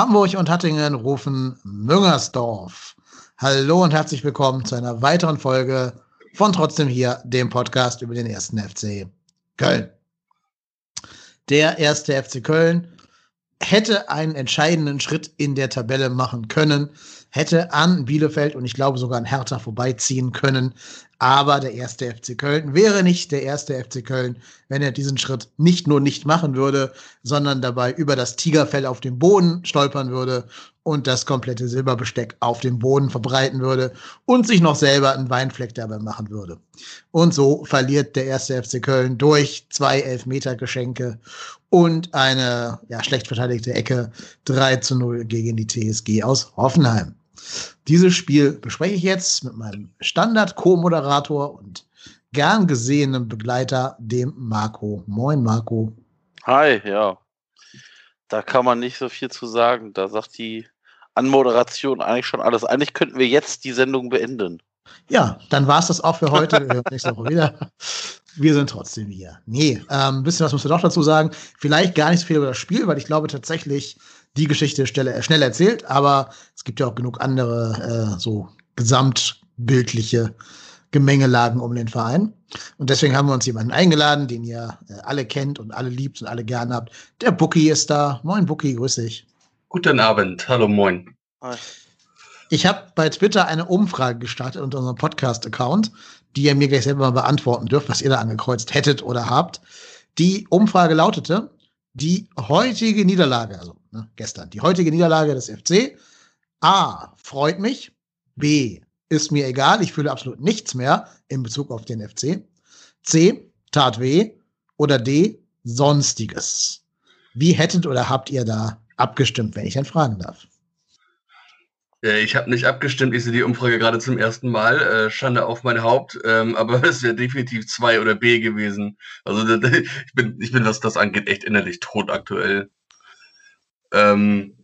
Hamburg und Hattingen rufen Müngersdorf. Hallo und herzlich willkommen zu einer weiteren Folge von Trotzdem hier, dem Podcast über den ersten FC Köln. Der erste FC Köln hätte einen entscheidenden Schritt in der Tabelle machen können, hätte an Bielefeld und ich glaube sogar an Hertha vorbeiziehen können. Aber der erste FC Köln wäre nicht der erste FC Köln, wenn er diesen Schritt nicht nur nicht machen würde, sondern dabei über das Tigerfell auf dem Boden stolpern würde und das komplette Silberbesteck auf dem Boden verbreiten würde und sich noch selber einen Weinfleck dabei machen würde. Und so verliert der erste FC Köln durch zwei Elfmetergeschenke und eine ja, schlecht verteidigte Ecke 3 zu 0 gegen die TSG aus Hoffenheim. Dieses Spiel bespreche ich jetzt mit meinem Standard-Co-Moderator und gern gesehenen Begleiter, dem Marco. Moin, Marco. Hi, ja. Da kann man nicht so viel zu sagen. Da sagt die Anmoderation eigentlich schon alles. Eigentlich könnten wir jetzt die Sendung beenden. Ja, dann war es das auch für heute. Wir hören nächste Woche wieder. Wir sind trotzdem hier. Nee, ein ähm, bisschen was müssen wir doch dazu sagen. Vielleicht gar nicht so viel über das Spiel, weil ich glaube tatsächlich, die Geschichte schnell, schnell erzählt, aber es gibt ja auch genug andere äh, so gesamtbildliche Gemengelagen um den Verein. Und deswegen haben wir uns jemanden eingeladen, den ihr äh, alle kennt und alle liebt und alle gern habt. Der Bookie ist da. Moin Bookie, grüß dich. Guten Abend, hallo moin. Ich habe bei Twitter eine Umfrage gestartet unter unserem Podcast-Account, die ihr mir gleich selber mal beantworten dürft, was ihr da angekreuzt hättet oder habt. Die Umfrage lautete, die heutige Niederlage, also ne, gestern, die heutige Niederlage des FC, A, freut mich, B, ist mir egal, ich fühle absolut nichts mehr in Bezug auf den FC, C, tat weh oder D, sonstiges. Wie hättet oder habt ihr da abgestimmt, wenn ich dann fragen darf? Ich habe nicht abgestimmt, ich sehe die Umfrage gerade zum ersten Mal. Äh, Schande auf mein Haupt, ähm, aber es wäre definitiv zwei oder B gewesen. Also ich bin, ich bin, was das angeht, echt innerlich tot aktuell. Ähm,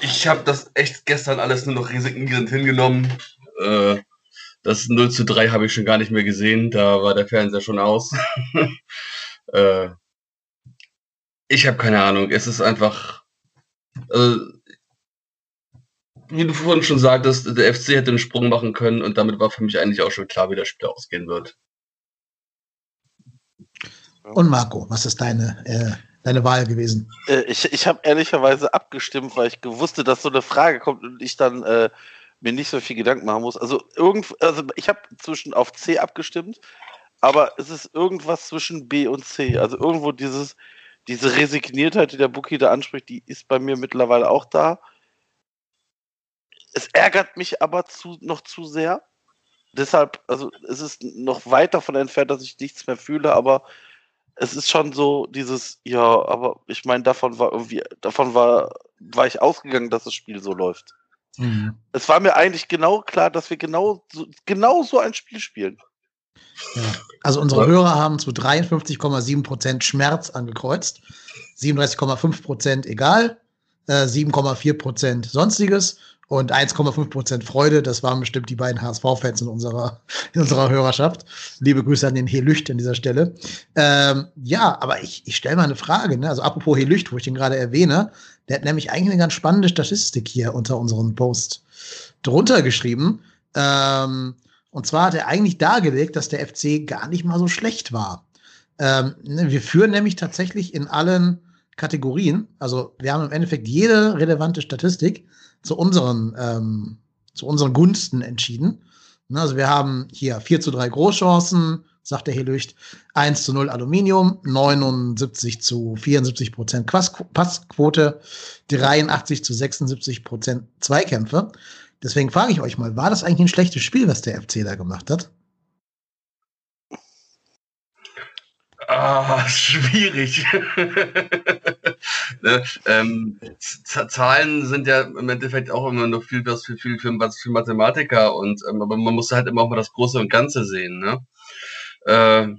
ich habe das echt gestern alles nur noch resignierend hingenommen. Äh, das 0 zu 3 habe ich schon gar nicht mehr gesehen, da war der Fernseher schon aus. äh, ich habe keine Ahnung, es ist einfach. Also, wie du vorhin schon sagtest, der FC hätte einen Sprung machen können und damit war für mich eigentlich auch schon klar, wie das Spiel ausgehen wird. Und Marco, was ist deine, äh, deine Wahl gewesen? Äh, ich ich habe ehrlicherweise abgestimmt, weil ich gewusst, dass so eine Frage kommt und ich dann äh, mir nicht so viel Gedanken machen muss. Also, irgend, also ich habe zwischen auf C abgestimmt, aber es ist irgendwas zwischen B und C. Also irgendwo dieses, diese Resigniertheit, die der Bookie da anspricht, die ist bei mir mittlerweile auch da. Es ärgert mich aber zu, noch zu sehr. Deshalb, also es ist noch weit davon entfernt, dass ich nichts mehr fühle, aber es ist schon so dieses, ja, aber ich meine, davon war irgendwie, davon war, war ich ausgegangen, dass das Spiel so läuft. Mhm. Es war mir eigentlich genau klar, dass wir genau so, genau so ein Spiel spielen. Ja. Also unsere Hörer haben zu 53,7% Schmerz angekreuzt, 37,5% egal, äh, 7,4% sonstiges und 1,5% Freude. Das waren bestimmt die beiden HSV-Fans in unserer, in unserer Hörerschaft. Liebe Grüße an den Helücht an dieser Stelle. Ähm, ja, aber ich, ich stelle mal eine Frage. Ne? Also apropos Helücht, wo ich den gerade erwähne, der hat nämlich eigentlich eine ganz spannende Statistik hier unter unserem Post drunter geschrieben. Ähm, und zwar hat er eigentlich dargelegt, dass der FC gar nicht mal so schlecht war. Ähm, ne, wir führen nämlich tatsächlich in allen Kategorien, also wir haben im Endeffekt jede relevante Statistik zu unseren, ähm, zu unseren Gunsten entschieden. Ne, also wir haben hier 4 zu 3 Großchancen, sagt der Helücht, 1 zu 0 Aluminium, 79 zu 74 Prozent Passquote, 83 zu 76 Prozent Zweikämpfe. Deswegen frage ich euch mal, war das eigentlich ein schlechtes Spiel, was der FC da gemacht hat? Ah, schwierig. ne, ähm, Zahlen sind ja im Endeffekt auch immer nur viel was für viel für, für Mathematiker und ähm, aber man muss halt immer auch mal das Große und Ganze sehen. Ne? Äh,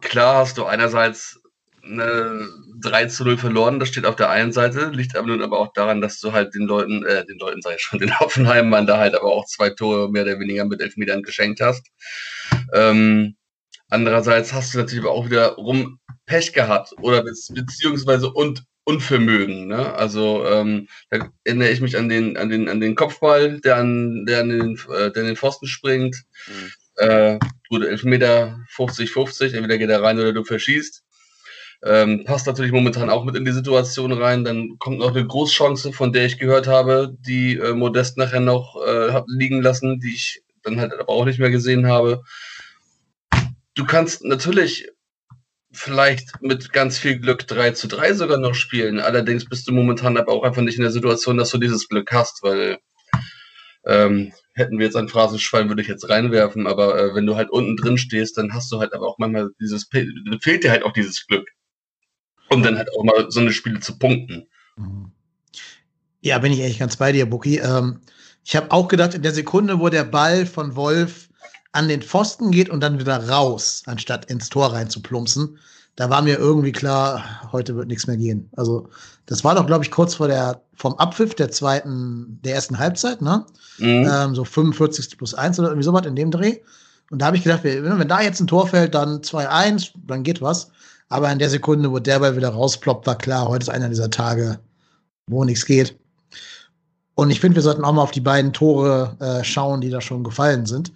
klar hast du einerseits eine 3 zu 0 verloren, das steht auf der einen Seite, liegt aber nun aber auch daran, dass du halt den Leuten, äh, den Leuten ich schon, den Hoffenheim-Mann da halt aber auch zwei Tore mehr oder weniger mit Elfmetern geschenkt hast. Ähm, Andererseits hast du natürlich auch wieder rum Pech gehabt oder beziehungsweise und Unvermögen. Ne? Also ähm, da erinnere ich mich an den, an den, an den Kopfball, der an, der an den, äh, der an den Pfosten springt. Mhm. Äh, gut, Elfmeter 50-50, entweder geht er rein oder du verschießt. Ähm, passt natürlich momentan auch mit in die Situation rein. Dann kommt noch eine Großchance, von der ich gehört habe, die äh, Modest nachher noch äh, liegen lassen, die ich dann halt aber auch nicht mehr gesehen habe. Du kannst natürlich vielleicht mit ganz viel Glück 3 zu 3 sogar noch spielen. Allerdings bist du momentan aber auch einfach nicht in der Situation, dass du dieses Glück hast, weil ähm, hätten wir jetzt ein Phrasenschwein, würde ich jetzt reinwerfen, aber äh, wenn du halt unten drin stehst, dann hast du halt aber auch manchmal dieses, fehlt dir halt auch dieses Glück. Und dann halt auch mal so eine Spiele zu punkten. Ja, bin ich eigentlich ganz bei dir, Buki. Ähm, ich habe auch gedacht, in der Sekunde, wo der Ball von Wolf an den Pfosten geht und dann wieder raus, anstatt ins Tor rein zu plumpsen, da war mir irgendwie klar, heute wird nichts mehr gehen. Also, das war doch, glaube ich, kurz vor der, vom Abpfiff der zweiten, der ersten Halbzeit, ne? Mhm. Ähm, so 45. plus 1 oder irgendwie sowas in dem Dreh. Und da habe ich gedacht, wenn, da jetzt ein Tor fällt, dann 2-1, dann geht was. Aber in der Sekunde, wo der Ball wieder rausploppt, war klar, heute ist einer dieser Tage, wo nichts geht. Und ich finde, wir sollten auch mal auf die beiden Tore äh, schauen, die da schon gefallen sind.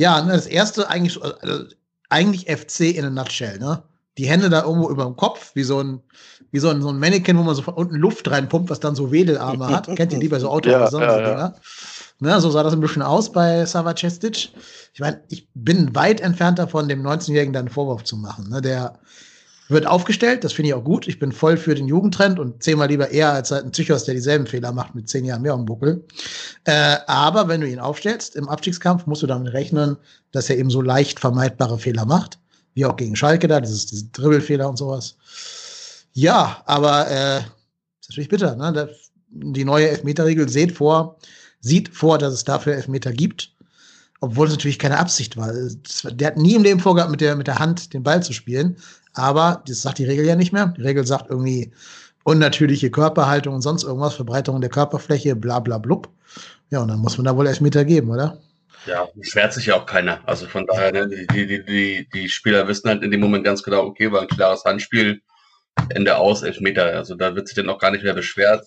Ja, ne, das erste eigentlich, also, eigentlich FC in a nutshell, ne? Die Hände da irgendwo über dem Kopf, wie so ein, wie so ein, so ein Mannequin, wo man so von unten Luft reinpumpt, was dann so Wedelarme hat. Kennt ihr die bei so Autos? Ja, ja, so ja. Ne, so sah das ein bisschen aus bei Sava Cestic. Ich meine, ich bin weit entfernt davon, dem 19-Jährigen da einen Vorwurf zu machen. Ne? Der wird aufgestellt, das finde ich auch gut. Ich bin voll für den Jugendtrend und zehnmal lieber eher als halt ein Psychos, der dieselben Fehler macht mit zehn Jahren mehr am Buckel. Äh, aber wenn du ihn aufstellst im Abstiegskampf, musst du damit rechnen, dass er eben so leicht vermeidbare Fehler macht, wie auch gegen Schalke da, dieses, diese Dribbelfehler und sowas. Ja, aber äh, ist natürlich bitter. Ne? Die neue Elfmeterregel sieht vor, sieht vor, dass es dafür Elfmeter gibt obwohl es natürlich keine Absicht war. Der hat nie im Leben vorgehabt, mit der, mit der Hand den Ball zu spielen. Aber das sagt die Regel ja nicht mehr. Die Regel sagt irgendwie unnatürliche Körperhaltung und sonst irgendwas, Verbreiterung der Körperfläche, bla bla blub. Ja, und dann muss man da wohl Elfmeter geben, oder? Ja, beschwert sich ja auch keiner. Also von daher, ne, die, die, die, die Spieler wissen halt in dem Moment ganz genau, okay, war ein klares Handspiel. Ende aus, Elfmeter. Also da wird sich dann auch gar nicht mehr beschwert.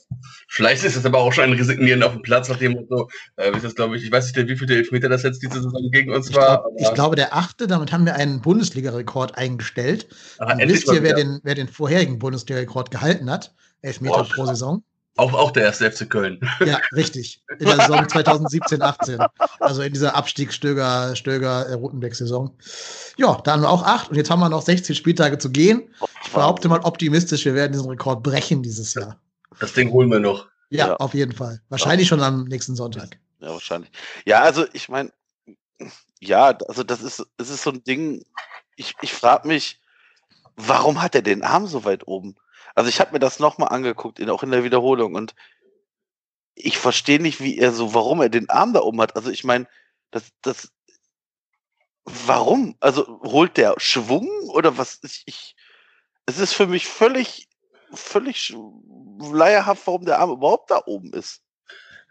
Vielleicht ist es aber auch schon ein Resignieren auf dem Platz, nach dem Motto, äh, ist das, glaube ich, ich weiß nicht, wie viele Elfmeter das jetzt diese Saison gegen uns ich war. Glaub, ich glaube, der achte, damit haben wir einen Bundesliga-Rekord eingestellt. Aha, wisst ihr, wer den, wer den vorherigen Bundesliga-Rekord gehalten hat? Elfmeter Boah, pro Saison. Auch, auch der erste FC Köln. Ja, richtig. In der Saison 2017, 18. Also in dieser Abstiegsstöger, Stöger, äh, Rutenbeck-Saison. Ja, da haben wir auch acht und jetzt haben wir noch 16 Spieltage zu gehen. Ich behaupte mal optimistisch, wir werden diesen Rekord brechen dieses Jahr. Das Ding holen wir noch. Ja, ja. auf jeden Fall. Wahrscheinlich ja. schon am nächsten Sonntag. Ja, wahrscheinlich. Ja, also ich meine, ja, also das ist, das ist so ein Ding, ich, ich frage mich, warum hat er den Arm so weit oben? Also ich habe mir das nochmal angeguckt, in, auch in der Wiederholung, und ich verstehe nicht, wie er so, warum er den Arm da oben hat. Also ich meine, das, das, warum? Also holt der Schwung oder was? Ich, ich, es ist für mich völlig, völlig leierhaft, warum der Arm überhaupt da oben ist.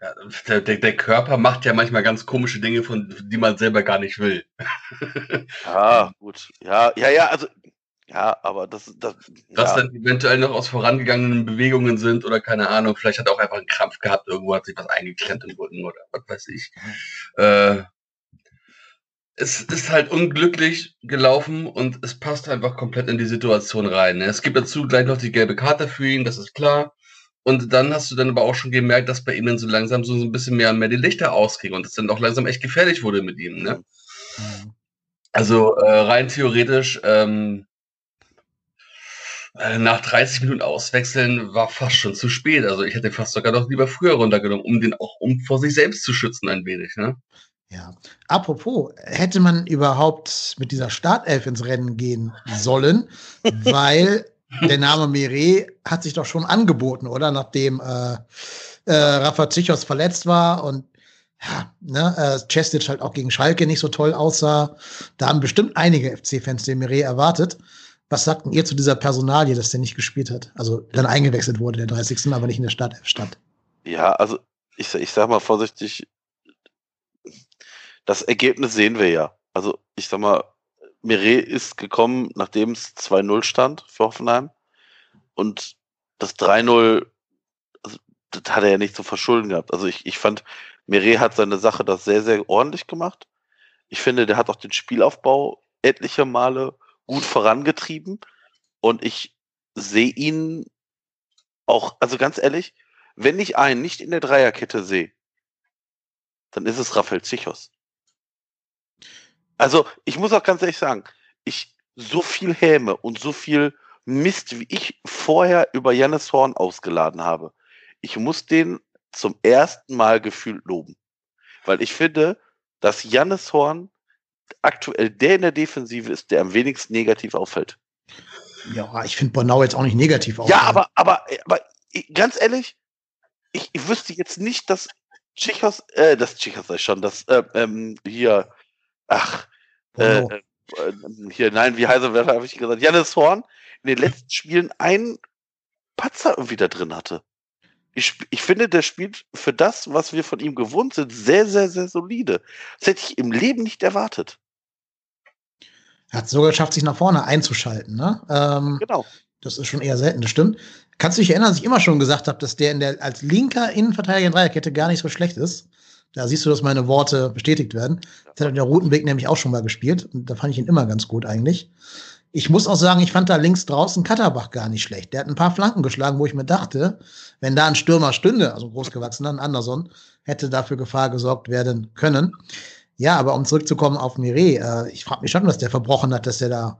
Ja, der, der, der, Körper macht ja manchmal ganz komische Dinge, von die man selber gar nicht will. ah, gut. Ja, ja, ja, also ja, aber das, das Was ja. dann eventuell noch aus vorangegangenen Bewegungen sind oder keine Ahnung, vielleicht hat er auch einfach einen Krampf gehabt, irgendwo hat sich was eingeklemmt im Rücken oder was weiß ich. Äh, es ist halt unglücklich gelaufen und es passt einfach komplett in die Situation rein. Ne? Es gibt dazu gleich noch die gelbe Karte für ihn, das ist klar. Und dann hast du dann aber auch schon gemerkt, dass bei ihm dann so langsam so ein bisschen mehr und mehr die Lichter ausgingen und es dann auch langsam echt gefährlich wurde mit ihm. Ne? Mhm. Also äh, rein theoretisch ähm, äh, nach 30 Minuten auswechseln war fast schon zu spät. Also ich hätte fast sogar noch lieber früher runtergenommen, um den auch um vor sich selbst zu schützen ein wenig. Ne? Ja. Apropos, hätte man überhaupt mit dieser Startelf ins Rennen gehen sollen, weil der Name Mire hat sich doch schon angeboten, oder? Nachdem äh, äh, Rafa Zichos verletzt war und ja, ne, äh, Cestic halt auch gegen Schalke nicht so toll aussah. Da haben bestimmt einige FC-Fans den Mire erwartet. Was sagten ihr zu dieser Personalie, dass der nicht gespielt hat? Also dann eingewechselt wurde, der 30. aber nicht in der Stadt stand. Ja, also ich, ich sag mal vorsichtig, das Ergebnis sehen wir ja. Also ich sag mal, Mire ist gekommen, nachdem es 2-0 stand für Hoffenheim. Und das 3-0, also, das hat er ja nicht zu verschulden gehabt. Also ich, ich fand, Mire hat seine Sache das sehr, sehr ordentlich gemacht. Ich finde, der hat auch den Spielaufbau etliche Male gut vorangetrieben. Und ich sehe ihn auch, also ganz ehrlich, wenn ich einen nicht in der Dreierkette sehe, dann ist es Raphael Zichos. Also, ich muss auch ganz ehrlich sagen, ich so viel Häme und so viel Mist, wie ich vorher über Jannis Horn ausgeladen habe, ich muss den zum ersten Mal gefühlt loben. Weil ich finde, dass Jannis Horn aktuell der in der Defensive ist, der am wenigsten negativ auffällt. Ja, ich finde Bornau jetzt auch nicht negativ auffällt. Ja, aber, aber, aber ganz ehrlich, ich, ich wüsste jetzt nicht, dass Chichos, äh, das Chichos sei schon, das, äh, ähm, hier, ach, äh, äh, hier, nein, wie heißt er, habe ich gesagt, Jannis Horn in den letzten Spielen einen Patzer irgendwie da drin hatte. Ich, ich finde, der spielt für das, was wir von ihm gewohnt sind, sehr, sehr, sehr solide. Das hätte ich im Leben nicht erwartet. Er hat es sogar geschafft, sich nach vorne einzuschalten. Ne? Ähm, genau. Das ist schon eher selten, das stimmt. Kannst du dich erinnern, dass ich immer schon gesagt habe, dass der, in der als linker Innenverteidiger in Dreierkette gar nicht so schlecht ist? Da siehst du, dass meine Worte bestätigt werden. Das hat der Rutenweg nämlich auch schon mal gespielt. Und da fand ich ihn immer ganz gut eigentlich. Ich muss auch sagen, ich fand da links draußen Katterbach gar nicht schlecht. Der hat ein paar Flanken geschlagen, wo ich mir dachte, wenn da ein Stürmer stünde, also großgewachsener, ein Anderson, hätte dafür Gefahr gesorgt werden können. Ja, aber um zurückzukommen auf Mire, äh, ich frage mich schon, was der verbrochen hat, dass der da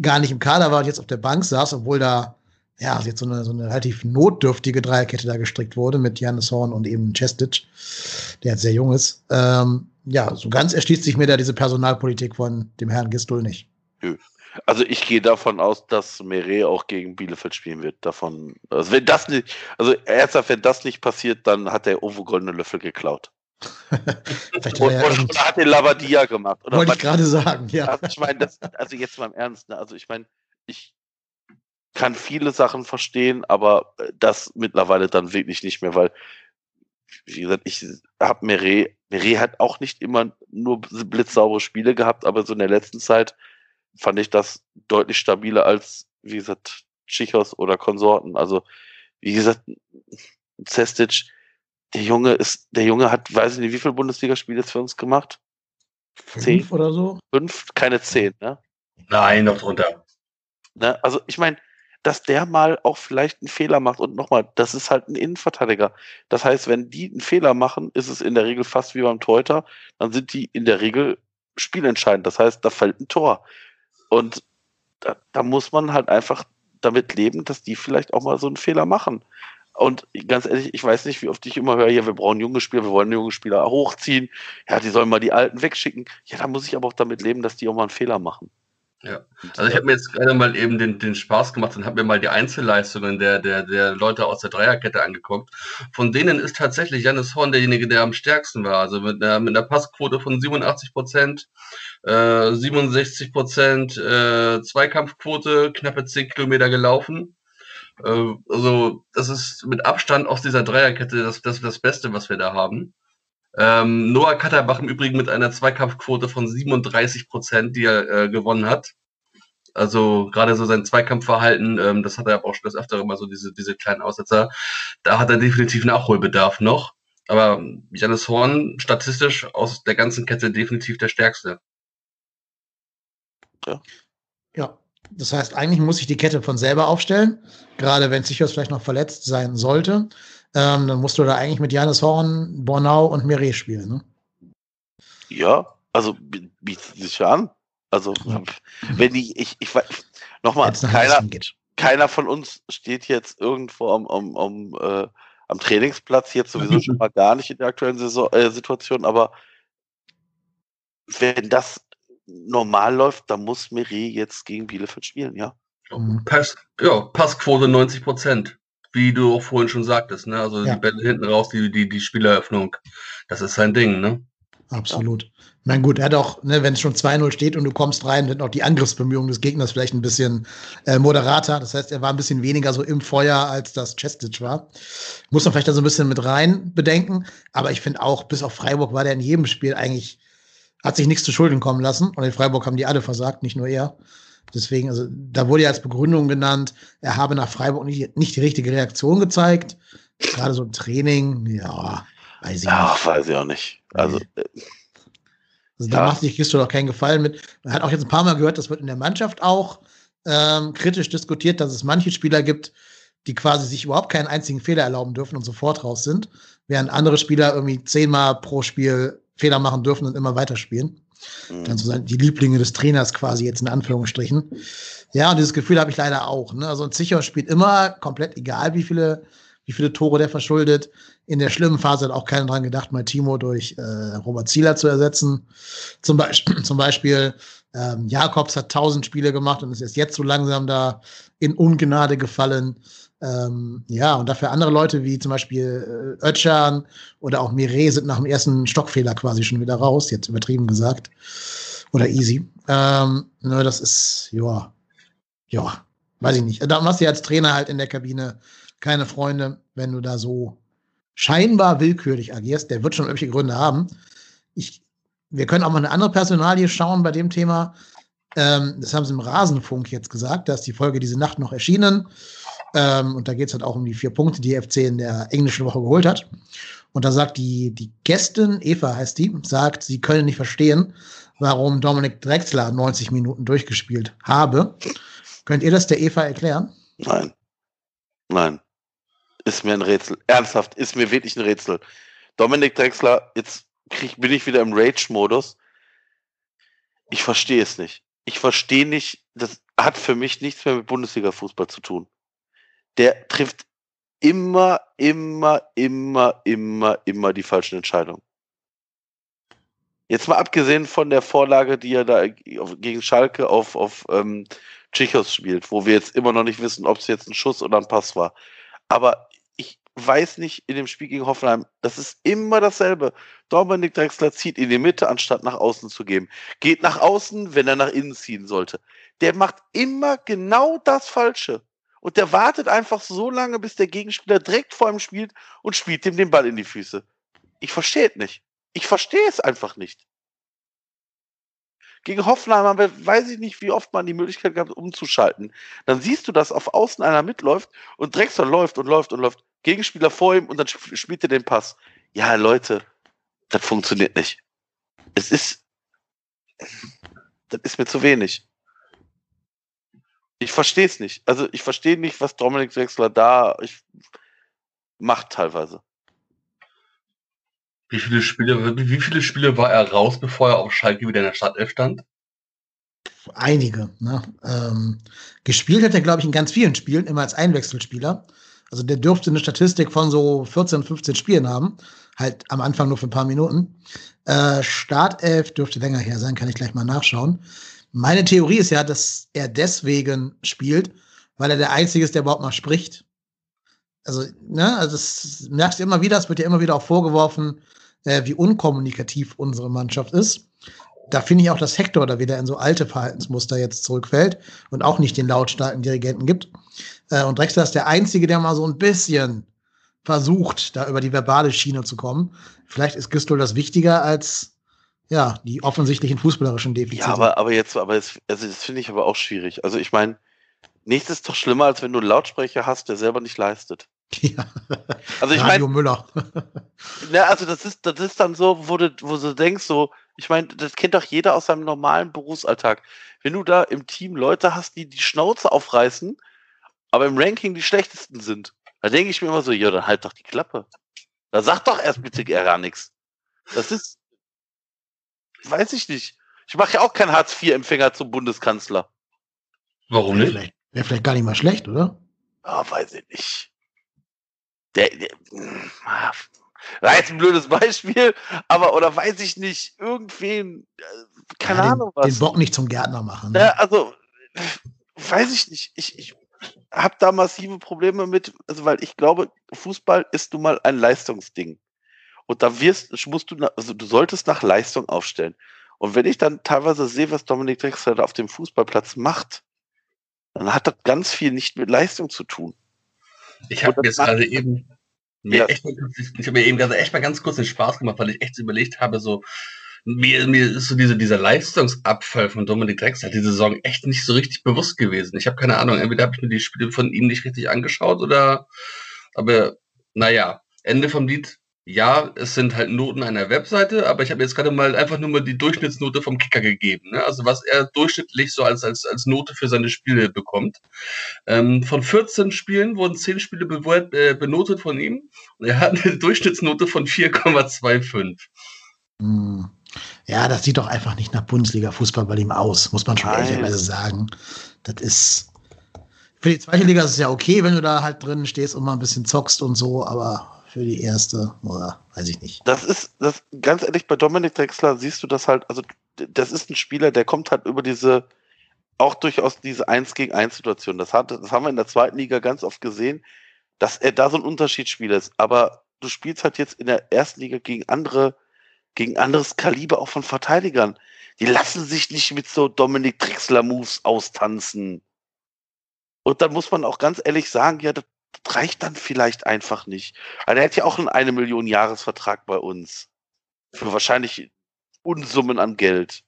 gar nicht im Kader war und jetzt auf der Bank saß, obwohl da ja jetzt so eine, so eine relativ notdürftige Dreierkette da gestrickt wurde mit Janis Horn und eben Chestic, der jetzt sehr jung ist. Ähm, ja, so ganz erschließt sich mir da diese Personalpolitik von dem Herrn Gistol nicht. Also ich gehe davon aus, dass Meret auch gegen Bielefeld spielen wird. Davon, also wenn das nicht, also ernsthaft, wenn das nicht passiert, dann hat der Ovo goldene Löffel geklaut. Vielleicht oder, ja oder, oder, hat den Lavadia gemacht. Wollte ich gerade sagen, ja. Also ich meine, also jetzt mal im Ernst, ne? also ich meine, ich kann viele Sachen verstehen, aber das mittlerweile dann wirklich nicht mehr, weil, wie gesagt, ich habe Meret, Meret hat auch nicht immer nur blitzsaubere Spiele gehabt, aber so in der letzten Zeit fand ich das deutlich stabiler als, wie gesagt, Chichos oder Konsorten. Also, wie gesagt, Cestic, der Junge ist, der Junge hat, weiß ich nicht, wie viele Bundesligaspiele jetzt für uns gemacht? Fünf zehn? oder so? Fünf, keine zehn, ne? Nein, noch drunter. Ne? Also, ich meine, dass der mal auch vielleicht einen Fehler macht. Und nochmal, das ist halt ein Innenverteidiger. Das heißt, wenn die einen Fehler machen, ist es in der Regel fast wie beim Teuter, dann sind die in der Regel spielentscheidend. Das heißt, da fällt ein Tor. Und da, da muss man halt einfach damit leben, dass die vielleicht auch mal so einen Fehler machen. Und ganz ehrlich, ich weiß nicht, wie oft ich immer höre, ja, wir brauchen junge Spieler, wir wollen junge Spieler hochziehen. Ja, die sollen mal die Alten wegschicken. Ja, da muss ich aber auch damit leben, dass die auch mal einen Fehler machen. Ja, also ich habe mir jetzt gerade mal eben den, den Spaß gemacht und habe mir mal die Einzelleistungen der, der, der Leute aus der Dreierkette angeguckt. Von denen ist tatsächlich Janis Horn derjenige, der am stärksten war. Also mit einer, mit einer Passquote von 87 Prozent, äh, 67 Prozent, äh, Zweikampfquote, knappe 10 Kilometer gelaufen. Äh, also das ist mit Abstand aus dieser Dreierkette das, das, das Beste, was wir da haben. Ähm, Noah Katterbach im Übrigen mit einer Zweikampfquote von 37 Prozent, die er äh, gewonnen hat. Also gerade so sein Zweikampfverhalten, ähm, das hat er auch schon das öftere mal so diese, diese kleinen Aussetzer. Da hat er definitiv Nachholbedarf noch. Aber Janis Horn statistisch aus der ganzen Kette definitiv der stärkste. Ja. Ja. Das heißt, eigentlich muss ich die Kette von selber aufstellen, gerade wenn Sichos vielleicht noch verletzt sein sollte ähm, dann musst du da eigentlich mit Janis Horn, Bornau und Mire spielen, ne? Ja, also bietet sich an. Also, ja. wenn die, ich, ich weiß, nochmal, keiner, keiner von uns steht jetzt irgendwo am, am, am, äh, am Trainingsplatz, jetzt sowieso schon mal gar nicht in der aktuellen Saison, äh, Situation, aber wenn das normal läuft, dann muss Mire jetzt gegen Bielefeld spielen, ja. Pass, ja, Passquote 90 Prozent wie du auch vorhin schon sagtest, ne? Also ja. die Bälle hinten raus, die, die, die Spieleröffnung, das ist sein Ding, ne? Absolut. Ja. Na gut, er hat auch, ne, wenn es schon 2-0 steht und du kommst rein, sind auch die Angriffsbemühungen des Gegners vielleicht ein bisschen äh, moderater. Das heißt, er war ein bisschen weniger so im Feuer, als das Chestic war. Muss man vielleicht da so ein bisschen mit rein bedenken. Aber ich finde auch, bis auf Freiburg war der in jedem Spiel eigentlich, hat sich nichts zu Schulden kommen lassen. Und in Freiburg haben die alle versagt, nicht nur er. Deswegen, also da wurde ja als Begründung genannt, er habe nach Freiburg nicht, nicht die richtige Reaktion gezeigt. Gerade so ein Training, ja, weiß ich ja, nicht. weiß ich auch nicht. Also, nee. also da macht sich Christo doch keinen Gefallen mit. Man hat auch jetzt ein paar Mal gehört, das wird in der Mannschaft auch ähm, kritisch diskutiert, dass es manche Spieler gibt, die quasi sich überhaupt keinen einzigen Fehler erlauben dürfen und sofort raus sind, während andere Spieler irgendwie zehnmal pro Spiel Fehler machen dürfen und immer weiterspielen. Mhm. Dann sozusagen die Lieblinge des Trainers quasi jetzt in Anführungsstrichen. Ja, und dieses Gefühl habe ich leider auch. Ne? Also ein Sicher spielt immer komplett egal, wie viele, wie viele Tore der verschuldet. In der schlimmen Phase hat auch keiner dran gedacht, mal Timo durch äh, Robert Zieler zu ersetzen. Zum, Be zum Beispiel ähm, Jakobs hat tausend Spiele gemacht und ist jetzt so langsam da in Ungnade gefallen. Ähm, ja, und dafür andere Leute wie zum Beispiel äh, Ötchan oder auch Mire sind nach dem ersten Stockfehler quasi schon wieder raus, jetzt übertrieben gesagt. Oder easy. Ähm, ne, das ist, ja, ja, weiß ich nicht. Da machst du ja als Trainer halt in der Kabine keine Freunde, wenn du da so scheinbar willkürlich agierst. Der wird schon irgendwelche Gründe haben. Ich, wir können auch mal eine andere Personalie schauen bei dem Thema. Ähm, das haben sie im Rasenfunk jetzt gesagt. Da ist die Folge diese Nacht noch erschienen. Ähm, und da geht es halt auch um die vier Punkte, die FC in der englischen Woche geholt hat. Und da sagt die, die Gästin, Eva heißt die, sagt, sie können nicht verstehen, warum Dominik Drexler 90 Minuten durchgespielt habe. Könnt ihr das der Eva erklären? Nein. Nein. Ist mir ein Rätsel. Ernsthaft, ist mir wirklich ein Rätsel. Dominik Drexler, jetzt krieg, bin ich wieder im Rage-Modus. Ich verstehe es nicht. Ich verstehe nicht, das hat für mich nichts mehr mit Bundesliga-Fußball zu tun der trifft immer, immer, immer, immer, immer die falschen Entscheidungen. Jetzt mal abgesehen von der Vorlage, die er da gegen Schalke auf, auf ähm, Tschichos spielt, wo wir jetzt immer noch nicht wissen, ob es jetzt ein Schuss oder ein Pass war. Aber ich weiß nicht, in dem Spiel gegen Hoffenheim, das ist immer dasselbe. Dominik Drexler zieht in die Mitte, anstatt nach außen zu geben. Geht nach außen, wenn er nach innen ziehen sollte. Der macht immer genau das Falsche und der wartet einfach so lange, bis der Gegenspieler direkt vor ihm spielt und spielt ihm den Ball in die Füße. Ich verstehe es nicht. Ich verstehe es einfach nicht. Gegen Hoffenheim haben wir, weiß ich nicht, wie oft man die Möglichkeit gehabt, umzuschalten. Dann siehst du, dass auf Außen einer mitläuft und Drexler läuft und läuft und läuft. Gegenspieler vor ihm und dann spielt er den Pass. Ja, Leute, das funktioniert nicht. Es ist, das ist mir zu wenig. Ich verstehe es nicht. Also ich verstehe nicht, was Dominik Drexler da ich, macht teilweise. Wie viele Spiele, wie viele Spiele war er raus, bevor er auf Schalke wieder in der Startelf stand? Einige. Ne? Ähm, gespielt hat er, glaube ich, in ganz vielen Spielen, immer als Einwechselspieler. Also der dürfte eine Statistik von so 14, 15 Spielen haben. Halt am Anfang nur für ein paar Minuten. Äh, Startelf dürfte länger her sein, kann ich gleich mal nachschauen. Meine Theorie ist ja, dass er deswegen spielt, weil er der Einzige ist, der überhaupt mal spricht. Also, ne, also das merkst du immer wieder, es wird ja immer wieder auch vorgeworfen, äh, wie unkommunikativ unsere Mannschaft ist. Da finde ich auch, dass Hector da wieder in so alte Verhaltensmuster jetzt zurückfällt und auch nicht den lautstarken Dirigenten gibt. Äh, und Drexler ist der Einzige, der mal so ein bisschen versucht, da über die verbale Schiene zu kommen. Vielleicht ist Güstol das wichtiger als ja, die offensichtlichen fußballerischen Defizite. Ja, aber, aber jetzt, aber jetzt, also das finde ich aber auch schwierig. Also ich meine, nichts ist doch schlimmer, als wenn du einen Lautsprecher hast, der selber nicht leistet. Ja. Also ich meine. Müller. ne, also das ist, das ist dann so, wo du, wo du denkst, so, ich meine, das kennt doch jeder aus seinem normalen Berufsalltag. Wenn du da im Team Leute hast, die die Schnauze aufreißen, aber im Ranking die schlechtesten sind, da denke ich mir immer so, ja, dann halt doch die Klappe. Da sag doch erst bitte gar nichts. Das ist, weiß ich nicht. Ich mache ja auch keinen Hartz-IV-Empfänger zum Bundeskanzler. Warum nicht? Wäre vielleicht, vielleicht gar nicht mal schlecht, oder? Ah, oh, weiß ich nicht. Der, der ah, war jetzt ein blödes Beispiel, aber oder weiß ich nicht, irgendwen, äh, keine ja, den, Ahnung was. Den Bock nicht zum Gärtner machen. Ne? Ja, also, weiß ich nicht. Ich, ich habe da massive Probleme mit, also weil ich glaube, Fußball ist nun mal ein Leistungsding. Und da wirst, musst du, also du solltest nach Leistung aufstellen. Und wenn ich dann teilweise sehe, was Dominik Drexler da auf dem Fußballplatz macht, dann hat das ganz viel nicht mit Leistung zu tun. Ich habe jetzt gerade eben mir ja. echt, ich habe mir eben gerade echt mal ganz kurz den Spaß gemacht, weil ich echt überlegt habe, so mir, mir ist so diese, dieser Leistungsabfall von Dominik Drexler die Saison echt nicht so richtig bewusst gewesen. Ich habe keine Ahnung, entweder habe ich mir die Spiele von ihm nicht richtig angeschaut oder, aber naja, Ende vom Lied ja, es sind halt Noten einer Webseite, aber ich habe jetzt gerade mal einfach nur mal die Durchschnittsnote vom Kicker gegeben. Ne? Also was er durchschnittlich so als, als, als Note für seine Spiele bekommt. Ähm, von 14 Spielen wurden 10 Spiele äh, benotet von ihm und er hat eine Durchschnittsnote von 4,25. Hm. Ja, das sieht doch einfach nicht nach Bundesliga-Fußball bei ihm aus, muss man schon ehrlicherweise sagen. Das ist. Für die zweite Liga ist es ja okay, wenn du da halt drin stehst und mal ein bisschen zockst und so, aber für die erste, oder weiß ich nicht. Das ist, das, ganz ehrlich, bei Dominik Drexler siehst du das halt, also das ist ein Spieler, der kommt halt über diese, auch durchaus diese 1 gegen 1 Situation. Das, hat, das haben wir in der zweiten Liga ganz oft gesehen, dass er da so ein Unterschiedsspieler ist. Aber du spielst halt jetzt in der ersten Liga gegen andere, gegen anderes Kaliber auch von Verteidigern. Die lassen sich nicht mit so Dominik Drexler Moves austanzen. Und dann muss man auch ganz ehrlich sagen, ja, das reicht dann vielleicht einfach nicht. Also er hat ja auch einen eine Million Jahresvertrag bei uns. Für wahrscheinlich Unsummen an Geld.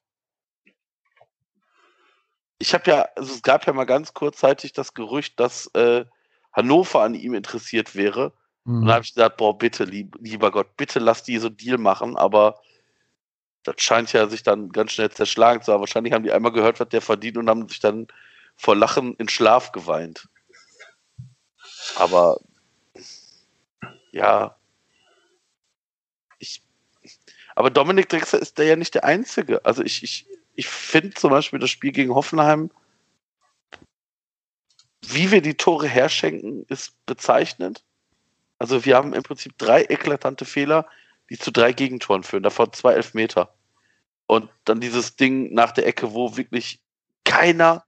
Ich habe ja, also es gab ja mal ganz kurzzeitig das Gerücht, dass äh, Hannover an ihm interessiert wäre. Mhm. Und da habe ich gesagt, boah, bitte, lieb, lieber Gott, bitte lass die so Deal machen, aber das scheint ja sich dann ganz schnell zerschlagen zu haben. Wahrscheinlich haben die einmal gehört, was der verdient und haben sich dann vor Lachen in Schlaf geweint. Aber ja. Ich, aber Dominik Drexler ist der ja nicht der Einzige. Also ich, ich, ich finde zum Beispiel das Spiel gegen Hoffenheim, wie wir die Tore herschenken, ist bezeichnend. Also wir haben im Prinzip drei eklatante Fehler, die zu drei Gegentoren führen, davon zwei Elfmeter. Und dann dieses Ding nach der Ecke, wo wirklich keiner,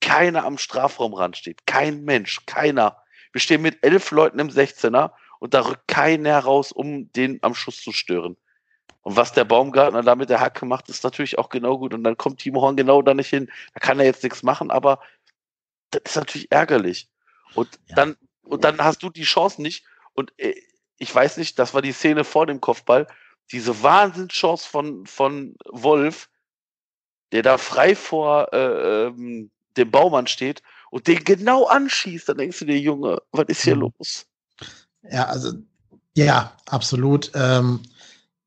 keiner am Strafraumrand steht. Kein Mensch, keiner. Wir stehen mit elf Leuten im 16er und da rückt keiner raus, um den am Schuss zu stören. Und was der Baumgartner da mit der Hacke macht, ist natürlich auch genau gut. Und dann kommt Timo Horn genau da nicht hin. Da kann er jetzt nichts machen, aber das ist natürlich ärgerlich. Und ja. dann, und dann hast du die Chance nicht. Und äh, ich weiß nicht, das war die Szene vor dem Kopfball. Diese Wahnsinnschance von, von Wolf, der da frei vor äh, ähm, dem Baumann steht und den genau anschießt, dann denkst du dir, Junge, was ist hier mhm. los? Ja, also, ja, absolut. Ähm,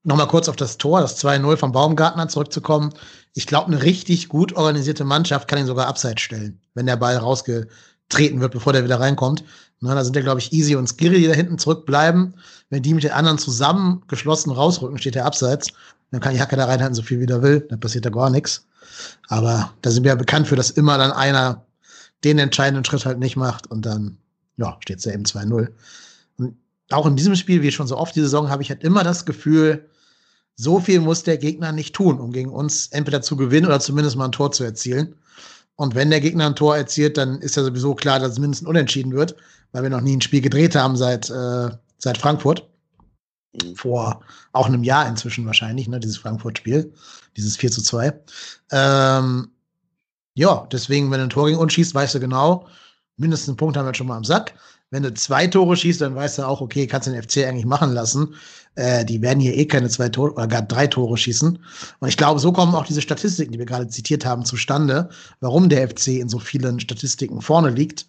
Nochmal kurz auf das Tor, das 2-0 vom Baumgartner zurückzukommen. Ich glaube, eine richtig gut organisierte Mannschaft kann ihn sogar abseits stellen, wenn der Ball rausgetreten wird, bevor der wieder reinkommt. Na, da sind ja, glaube ich, Easy und Skiri, die da hinten zurückbleiben. Wenn die mit den anderen zusammen geschlossen rausrücken, steht der abseits. Dann kann die Hacke da reinhalten, so viel wie der will. Dann passiert da gar nichts. Aber da sind wir ja bekannt für, dass immer dann einer den entscheidenden Schritt halt nicht macht und dann, ja, steht es ja eben 2-0. Und auch in diesem Spiel, wie schon so oft die Saison, habe ich halt immer das Gefühl, so viel muss der Gegner nicht tun, um gegen uns entweder zu gewinnen oder zumindest mal ein Tor zu erzielen. Und wenn der Gegner ein Tor erzielt, dann ist ja sowieso klar, dass es mindestens unentschieden wird, weil wir noch nie ein Spiel gedreht haben seit, äh, seit Frankfurt. Mhm. Vor auch einem Jahr inzwischen wahrscheinlich, ne, dieses Frankfurt-Spiel, dieses 4 zu 2. Ähm, ja, deswegen, wenn du ein Tor gegen uns schießt, weißt du genau, mindestens einen Punkt haben wir schon mal am Sack. Wenn du zwei Tore schießt, dann weißt du auch, okay, kannst den FC eigentlich machen lassen. Äh, die werden hier eh keine zwei Tore oder gar drei Tore schießen. Und ich glaube, so kommen auch diese Statistiken, die wir gerade zitiert haben, zustande, warum der FC in so vielen Statistiken vorne liegt,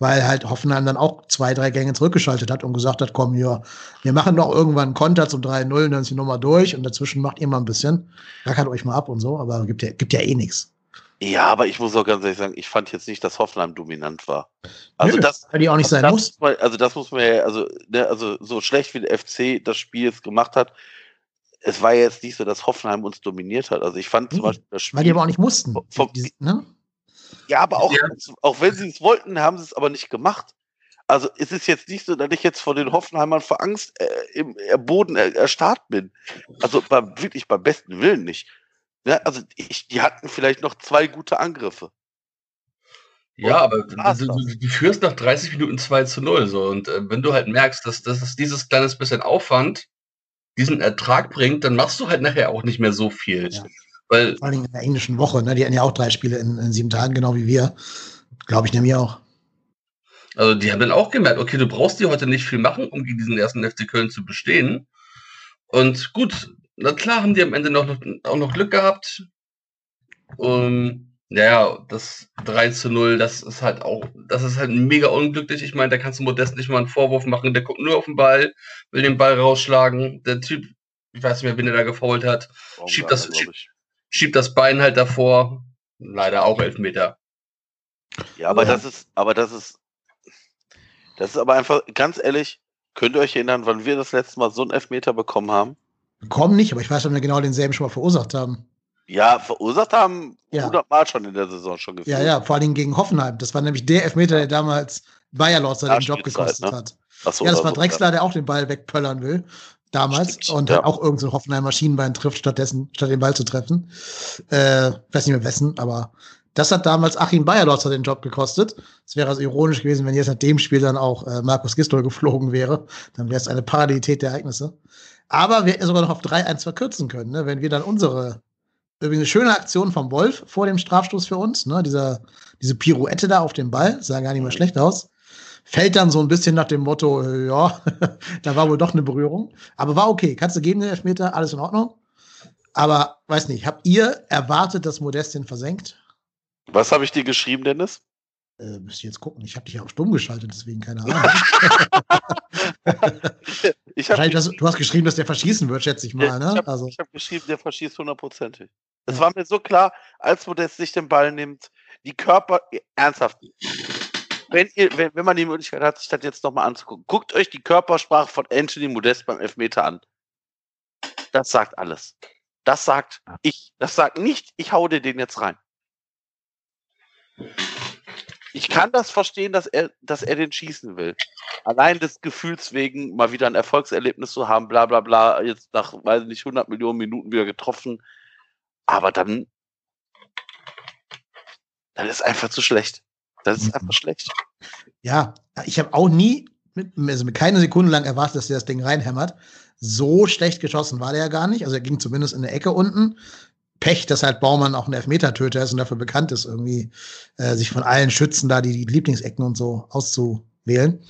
weil halt Hoffenheim dann auch zwei, drei Gänge zurückgeschaltet hat und gesagt hat, komm hier, wir machen doch irgendwann einen Konter zum 3-0, dann ist die Nummer durch und dazwischen macht ihr mal ein bisschen, rackert euch mal ab und so, aber gibt ja, gibt ja eh nichts. Ja, aber ich muss auch ganz ehrlich sagen, ich fand jetzt nicht, dass Hoffenheim dominant war. Also Nö, das, weil die auch nicht sein muss. Man, also das muss man ja, also, ne, also so schlecht wie der FC das Spiel jetzt gemacht hat, es war ja jetzt nicht so, dass Hoffenheim uns dominiert hat. Also ich fand zum Beispiel das Spiel. Weil die aber auch nicht mussten. Vom, die, ne? Ja, aber auch, ja. auch wenn sie es wollten, haben sie es aber nicht gemacht. Also es ist jetzt nicht so, dass ich jetzt vor den Hoffenheimern vor Angst äh, im Boden erstarrt bin. Also bei, wirklich beim besten Willen nicht. Ja, also ich, die hatten vielleicht noch zwei gute Angriffe. Ja, aber du, du, du, führst nach 30 Minuten 2 zu 0. So. Und äh, wenn du halt merkst, dass, dass es dieses kleines bisschen Aufwand diesen Ertrag bringt, dann machst du halt nachher auch nicht mehr so viel. Ja. Weil, Vor allem in der englischen Woche, ne? die hatten ja auch drei Spiele in, in sieben Tagen, genau wie wir. Glaube ich nämlich auch. Also die haben dann auch gemerkt, okay, du brauchst dir heute nicht viel machen, um gegen diesen ersten FC Köln zu bestehen. Und gut, na klar haben die am Ende noch, auch noch Glück gehabt. Um, ja, das 3 zu 0, das ist halt auch, das ist halt mega unglücklich. Ich meine, da kannst du Modest nicht mal einen Vorwurf machen. Der guckt nur auf den Ball, will den Ball rausschlagen. Der Typ, ich weiß nicht mehr, wen er da gefault hat, schiebt das, schiebt, schiebt das Bein halt davor. Leider auch Elfmeter. Ja, aber ja. das ist, aber das ist, das ist aber einfach, ganz ehrlich, könnt ihr euch erinnern, wann wir das letzte Mal so einen Elfmeter bekommen haben? Bekommen nicht, aber ich weiß, ob wir genau denselben schon mal verursacht haben. Ja, verursacht haben Ja. 100 Mal schon in der Saison schon gefühlt. Ja, ja, vor allem gegen Hoffenheim. Das war nämlich der Elfmeter, der damals Bayer Lorzer den Job Nachspielzeit, gekostet ne? hat. So, Ja, das war so, Drexler, der auch den Ball wegpöllern will. Damals. Stimmt, und ja. hat auch irgendein so Hoffenheim Maschinenbein trifft, stattdessen, statt den Ball zu treffen. Äh, weiß nicht mehr wessen, aber das hat damals Achim Bayerlotzer den Job gekostet. Es wäre also ironisch gewesen, wenn jetzt nach dem Spiel dann auch äh, Markus Gistol geflogen wäre. Dann wäre es eine Parallelität der Ereignisse. Aber wir hätten sogar noch auf 3-1 verkürzen können, ne? wenn wir dann unsere übrigens eine schöne Aktion vom Wolf vor dem Strafstoß für uns, ne? Dieser, diese Pirouette da auf dem Ball, sah gar nicht mal schlecht aus. Fällt dann so ein bisschen nach dem Motto, äh, ja, da war wohl doch eine Berührung. Aber war okay. Kannst du geben, den Elfmeter, alles in Ordnung. Aber weiß nicht, habt ihr erwartet, dass Modest den versenkt? Was habe ich dir geschrieben, Dennis? Äh, müsst ihr jetzt gucken. Ich habe dich auch stumm geschaltet, deswegen keine Ahnung. Ich habe Wahrscheinlich, dass, du hast geschrieben, dass der verschießen wird, schätze ich mal. Ne? ich hab, Also, ich hab geschrieben, der verschießt hundertprozentig. Es Ja. war mir so klar, als Modest sich den Ball nimmt, die Körper, ernsthaft, wenn, ihr, wenn, wenn man die Möglichkeit hat, sich das jetzt nochmal anzugucken, guckt euch die Körpersprache von Anthony Modest beim Elfmeter an. Das sagt alles. Das sagt ich. Das sagt nicht, ich hau dir den jetzt rein. Ich kann das verstehen, dass er, dass er den schießen will. Allein des Gefühls wegen, mal wieder ein Erfolgserlebnis zu haben, bla bla bla, jetzt nach, weiß ich nicht, 100 Millionen Minuten wieder getroffen. Aber dann, dann ist einfach zu schlecht. Das ist einfach schlecht. ja, ich habe auch nie, mit, also mit keine Sekunde lang erwartet, dass der das Ding reinhämmert. So schlecht geschossen war der ja gar nicht. Also er ging zumindest in der Ecke unten. Pech, dass halt Baumann auch ein Elfmetertöter ist und dafür bekannt ist, irgendwie äh, sich von allen Schützen da die, die Lieblingsecken und so auszuwählen.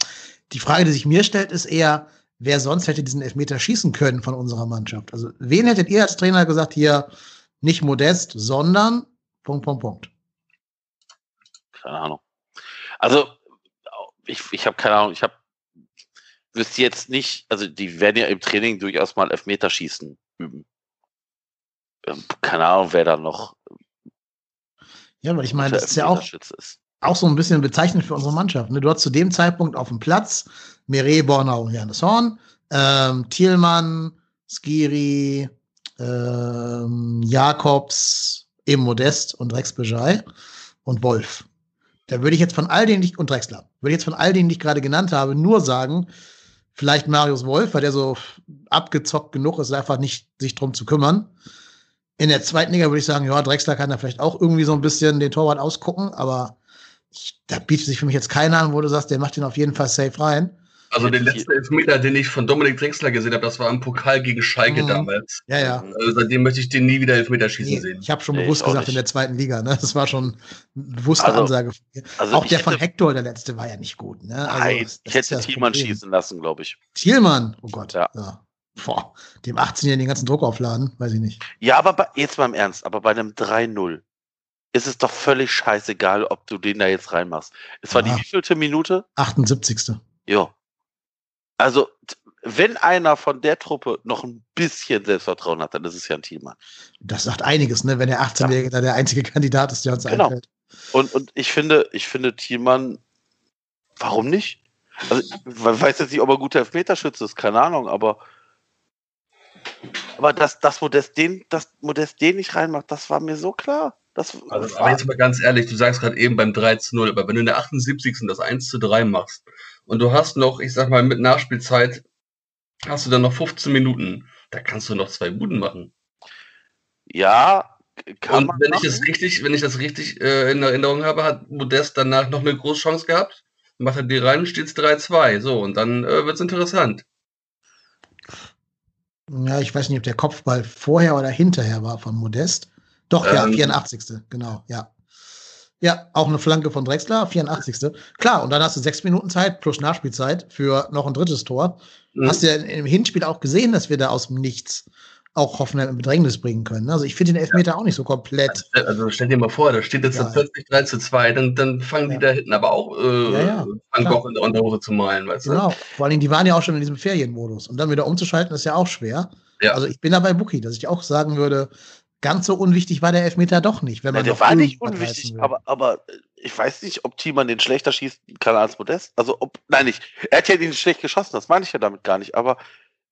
Die Frage, die sich mir stellt, ist eher, wer sonst hätte diesen Elfmeter schießen können von unserer Mannschaft? Also wen hättet ihr als Trainer gesagt, hier nicht Modest, sondern Punkt, Punkt, Punkt. Keine Ahnung. Also, ich, ich habe keine Ahnung, ich habe wüsste jetzt nicht, also die werden ja im Training durchaus mal Elfmeterschießen üben. Ähm, keine Ahnung, wer da noch Ja, weil ich meine, das ist ja auch ist. auch so ein bisschen bezeichnend für unsere Mannschaft. Ne? Du hast zu dem Zeitpunkt auf dem Platz Mire, Bornau und Johannes Horn, ähm, Thielmann, Skiri, ähm, Jakobs, eben Modest und Rex Bejai und Wolf. Da würde ich jetzt von all denen, die ich, und Drexler, würde ich jetzt von all denen, die ich gerade genannt habe, nur sagen, vielleicht Marius Wolf, weil der so abgezockt genug ist, einfach nicht sich drum zu kümmern. In der zweiten Liga würde ich sagen, ja, Drexler kann da vielleicht auch irgendwie so ein bisschen den Torwart ausgucken, aber ich, da bietet sich für mich jetzt keiner an, wo du sagst, der macht den auf jeden Fall safe rein. Also den letzten Elfmeter, den ich von Dominik Drexler gesehen habe, das war im Pokal gegen Schalke Mhm. damals. Ja, ja. Also seitdem möchte ich den nie wieder Elfmeter schießen Nee, sehen. ich habe schon Nee, bewusst gesagt, in nicht. der zweiten Liga, ne? Das war schon eine bewusste Also- Ansage. Also auch der von Hector, der letzte, war ja nicht gut. Ne? Also, Nein, das- das ich hätte ja das Thielmann schießen lassen, glaube ich. Thielmann, oh Gott. Ja. Ja. Boah, dem 18-Jährigen den ganzen Druck aufladen, weiß ich nicht. Ja, aber bei, jetzt mal im Ernst, aber bei einem 3-0 ist es doch völlig scheißegal, ob du den da jetzt reinmachst. Es war Ja. die wievielte Minute? 78. Ja. Also, wenn einer von der Truppe noch ein bisschen Selbstvertrauen hat, dann ist es ja ein Thielmann. Das sagt einiges, ne? wenn der 18-Jährige da der einzige Kandidat ist, der uns Genau. einfällt. Und, und ich finde, ich finde Thielmann, warum nicht? Also, ich we- weiß jetzt nicht, ob er guter Elfmeterschütze ist, keine Ahnung, aber, aber dass, dass Modest den, dass Modest den nicht reinmacht, das war mir so klar. Das, Also, aber jetzt mal ganz ehrlich, du sagst gerade eben beim 3 zu 0, aber wenn du in der 78. das 1 zu 3 machst und du hast noch, ich sag mal, mit Nachspielzeit hast du dann noch 15 Minuten, da kannst du noch zwei Buden machen. ja, kann und man wenn ich das richtig, wenn ich das richtig äh, in Erinnerung habe, hat Modest danach noch eine große Chance gehabt. Macht er die rein, steht es 3-2. So, und dann äh, wird's interessant. Ja, ich weiß nicht, ob der Kopfball vorher oder hinterher war von Modest. Doch, ja, Ähm. 84. Genau, ja. Ja, auch eine Flanke von Drexler, 84. Klar, und dann hast du sechs Minuten Zeit plus Nachspielzeit für noch ein drittes Tor. Mhm. Hast du ja im Hinspiel auch gesehen, dass wir da aus dem Nichts auch Hoffenheim in Bedrängnis bringen können. Also ich finde den Elfmeter auch nicht so komplett. Also, stell dir mal vor, da steht jetzt ja. plötzlich 3 zu 2, dann, dann fangen ja. die da hinten aber auch äh, ja, ja. Van Gogh in der Unterhose zu malen, weißt du? Genau, vor allem, die waren ja auch schon in diesem Ferienmodus. Und dann wieder umzuschalten, ist ja auch schwer. Ja. Also ich bin da bei Buki, dass ich auch sagen würde, ganz so unwichtig war der Elfmeter doch nicht. Wenn man ja, der war nicht unwichtig, aber, aber ich weiß nicht, ob Thiemann den schlechter schießen kann als Modest. Also ob, nein, nicht. Er hat ja den schlecht geschossen, das meine ich ja damit gar nicht. Aber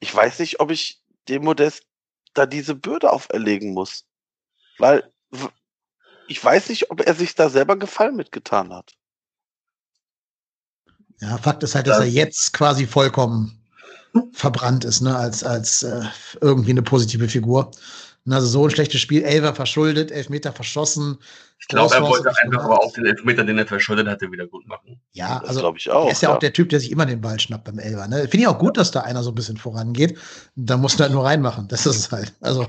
ich weiß nicht, ob ich dem Modest da diese Bürde auferlegen muss. Weil ich weiß nicht, ob er sich da selber Gefallen mitgetan hat. Ja, Fakt ist halt, dass er jetzt quasi vollkommen verbrannt ist, ne, als, als äh, irgendwie eine positive Figur. Also so ein schlechtes Spiel, Elfer verschuldet, Elfmeter verschossen. Ich glaube, er wollte einfach aber auch den Elfmeter, den er verschuldet hatte, wieder gut machen. Ja, das also glaube ich auch. Er ist ja, ja, auch der Typ, der sich immer den Ball schnappt beim Elfer. Ne? Finde ich auch gut, dass da einer so ein bisschen vorangeht. Da muss er halt nur reinmachen. Das ist es halt. Also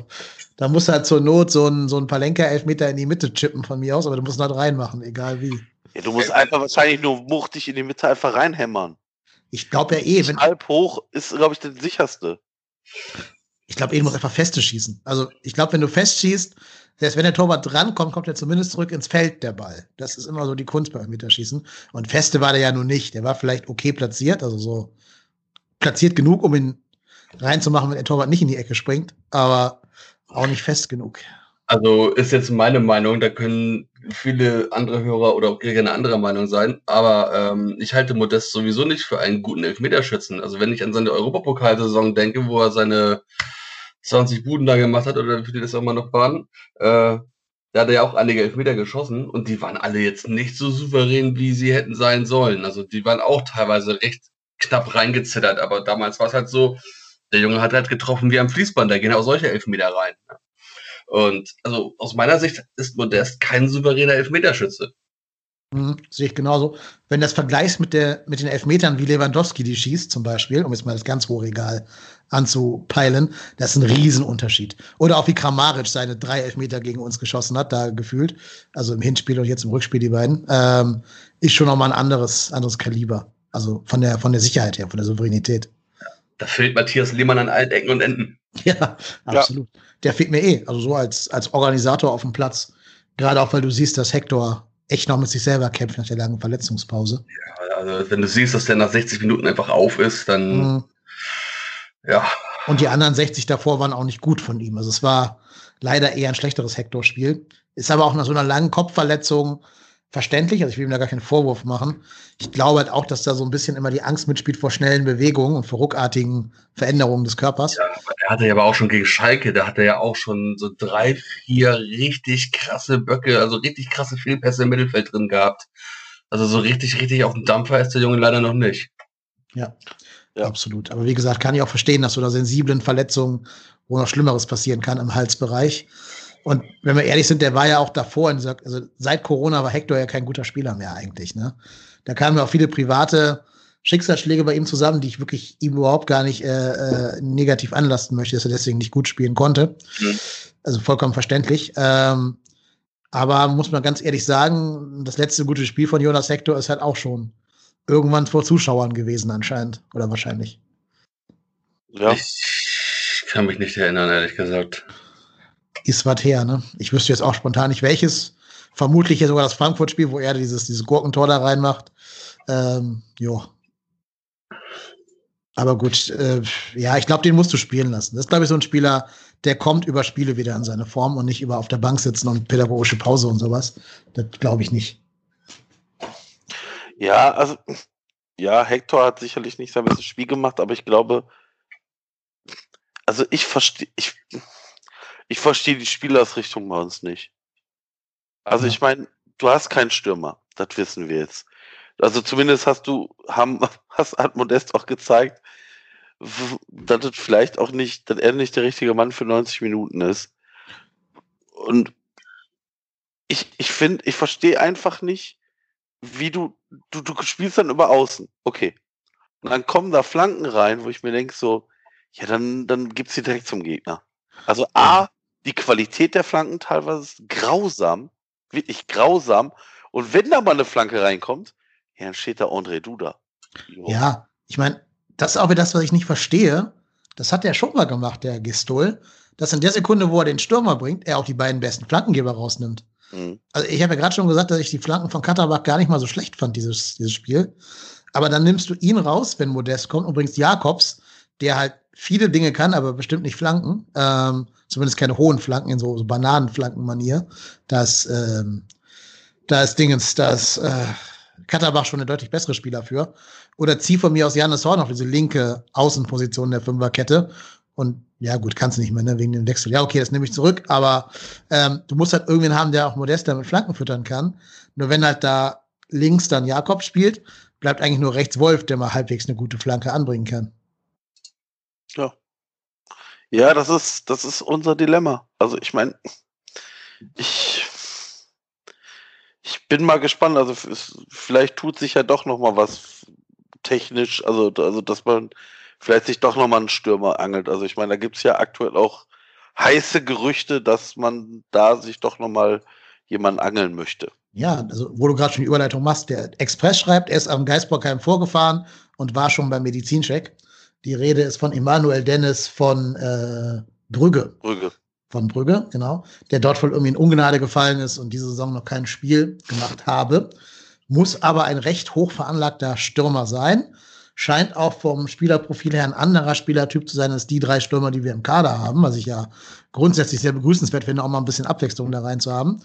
da muss halt zur Not so ein, so ein Palenka-Elfmeter in die Mitte chippen von mir aus, aber du musst ihn halt reinmachen, egal wie. Ja, du musst einfach wahrscheinlich nur muchtig in die Mitte einfach reinhämmern. Ich glaube ja eh, wenn. Halb hoch ist, glaube ich, der sicherste. Ich glaube, du musst einfach feste schießen. Also, ich glaube, wenn du fest schießt, selbst wenn der Torwart drankommt, kommt er zumindest zurück ins Feld, der Ball. Das ist immer so die Kunst beim Meterschießen. Und feste war der ja nun nicht. Der war vielleicht okay platziert, also so platziert genug, um ihn reinzumachen, wenn der Torwart nicht in die Ecke springt, aber auch nicht fest genug. Also ist jetzt meine Meinung, da können viele andere Hörer oder auch gerne andere Meinung sein, aber ähm, ich halte Modest sowieso nicht für einen guten Elfmeterschützen. Also wenn ich an seine Europapokalsaison denke, wo er seine 20 Buden da gemacht hat oder wie die das auch mal noch waren, äh, da hat er ja auch einige Elfmeter geschossen und die waren alle jetzt nicht so souverän, wie sie hätten sein sollen. Also die waren auch teilweise recht knapp reingezittert, aber damals war es halt so, der Junge hat halt getroffen wie am Fließband, da gehen auch solche Elfmeter rein. Und also aus meiner Sicht ist Modest kein souveräner Elfmeterschütze. Mhm, sehe ich genauso. Wenn das vergleichst mit, der, mit den Elfmetern, wie Lewandowski die schießt, zum Beispiel, um jetzt mal das ganz hohe Regal anzupeilen, das ist ein Riesenunterschied. Oder auch wie Kramaric seine drei Elfmeter gegen uns geschossen hat, da gefühlt, also im Hinspiel und jetzt im Rückspiel die beiden, ähm, ist schon nochmal ein anderes, anderes Kaliber. Also von der, von der Sicherheit her, von der Souveränität. Da fehlt Matthias Lehmann an allen Ecken und Enden. Ja, absolut. Ja. Der fehlt mir eh, also so als, als Organisator auf dem Platz. Gerade auch, weil du siehst, dass Hector echt noch mit sich selber kämpft nach der langen Verletzungspause. Ja, also wenn du siehst, dass der nach 60 Minuten einfach auf ist, dann mhm. Ja. Und die anderen 60 davor waren auch nicht gut von ihm. Also es war leider eher ein schlechteres Hector-Spiel. Ist aber auch nach so einer langen Kopfverletzung verständlich. Also ich will ihm da gar keinen Vorwurf machen. Ich glaube halt auch, dass da so ein bisschen immer die Angst mitspielt vor schnellen Bewegungen und vor ruckartigen Veränderungen des Körpers. Ja, er hatte ja aber auch schon gegen Schalke, da hat er ja auch schon so drei, vier richtig krasse Böcke, also richtig krasse Fehlpässe im Mittelfeld drin gehabt. Also so richtig, richtig auf dem Dampfer ist der Junge leider noch nicht. Ja, ja. absolut. Aber wie gesagt, kann ich auch verstehen, dass so einer sensiblen Verletzung, wo noch Schlimmeres passieren kann im Halsbereich, und wenn wir ehrlich sind, der war ja auch davor, dieser, also seit Corona war Hector ja kein guter Spieler mehr eigentlich. Ne? Da kamen ja auch viele private Schicksalsschläge bei ihm zusammen, die ich wirklich ihm überhaupt gar nicht äh, äh, negativ anlasten möchte, dass er deswegen nicht gut spielen konnte. Mhm. Also vollkommen verständlich. Ähm, aber muss man ganz ehrlich sagen, das letzte gute Spiel von Jonas Hector ist halt auch schon irgendwann vor Zuschauern gewesen anscheinend oder wahrscheinlich. Ja. Ich kann mich nicht erinnern, ehrlich gesagt ist was her, ne? Ich wüsste jetzt auch spontan nicht welches. Vermutlich ja sogar das Frankfurt-Spiel, wo er dieses, dieses Gurkentor da reinmacht. Ähm, jo. Aber gut, äh, ja, ich glaube, den musst du spielen lassen. Das ist, glaube ich, so ein Spieler, der kommt über Spiele wieder in seine Form und nicht über auf der Bank sitzen und pädagogische Pause und sowas. Das glaube ich nicht. Ja, also, ja, Hector hat sicherlich nicht sein bestes Spiel gemacht, aber ich glaube, also ich verstehe, ich, ich verstehe die Spielersrichtung bei uns nicht. Also ich meine, du hast keinen Stürmer, das wissen wir jetzt. Also zumindest hast du, haben, hast, hat Modest auch gezeigt, dass es vielleicht auch nicht, dass er nicht der richtige Mann für 90 Minuten ist. Und ich, ich finde, ich verstehe einfach nicht, wie du, du, du spielst dann über Außen. Okay. Und dann kommen da Flanken rein, wo ich mir denke, so, ja, dann, dann gibt's sie direkt zum Gegner. Also A, die Qualität der Flanken teilweise ist grausam, wirklich grausam. Und wenn da mal eine Flanke reinkommt, ja, dann steht da André Duda. Jo. Ja, ich meine, das ist auch wieder das, was ich nicht verstehe. Das hat er schon mal gemacht, der Gistol. dass in der Sekunde, wo er den Stürmer bringt, er auch die beiden besten Flankengeber rausnimmt. Mhm. Also ich habe ja gerade schon gesagt, dass ich die Flanken von Katterbach gar nicht mal so schlecht fand, dieses, dieses Spiel. Aber dann nimmst du ihn raus, wenn Modest kommt und bringst Jakobs, der halt viele Dinge kann, aber bestimmt nicht Flanken. Ähm, zumindest keine hohen Flanken in so, so Bananenflanken-Manier. Das, ähm, da ist Dingens, da äh, Katterbach schon eine deutlich bessere Spieler für. Oder zieh von mir aus Janis Horn auf diese linke Außenposition der Fünferkette. Und ja, gut, kannst du nicht mehr, ne, wegen dem Wechsel. Ja, okay, das nehme ich zurück, aber ähm, du musst halt irgendwen haben, der auch Modesta mit Flanken füttern kann. Nur wenn halt da links dann Jakob spielt, bleibt eigentlich nur rechts Wolf, der mal halbwegs eine gute Flanke anbringen kann. Ja. Ja, das ist, das ist unser Dilemma. Also ich meine, ich, ich bin mal gespannt. Also vielleicht tut sich ja doch noch mal was technisch, also, also dass man vielleicht sich doch noch mal einen Stürmer angelt. Also ich meine, da gibt es ja aktuell auch heiße Gerüchte, dass man da sich doch noch mal jemanden angeln möchte. Ja, also wo du gerade schon die Überleitung machst, der Express schreibt, er ist am Geisbockheim vorgefahren und war schon beim Medizincheck. Die Rede ist von Emanuel Dennis von äh, Brügge. Brügge. Von Brügge, genau. Der dort wohl irgendwie in Ungnade gefallen ist und diese Saison noch kein Spiel gemacht habe. Muss aber ein recht hoch veranlagter Stürmer sein. Scheint auch vom Spielerprofil her ein anderer Spielertyp zu sein als die drei Stürmer, die wir im Kader haben, was ich ja grundsätzlich sehr begrüßenswert finde, auch mal ein bisschen Abwechslung da rein zu haben.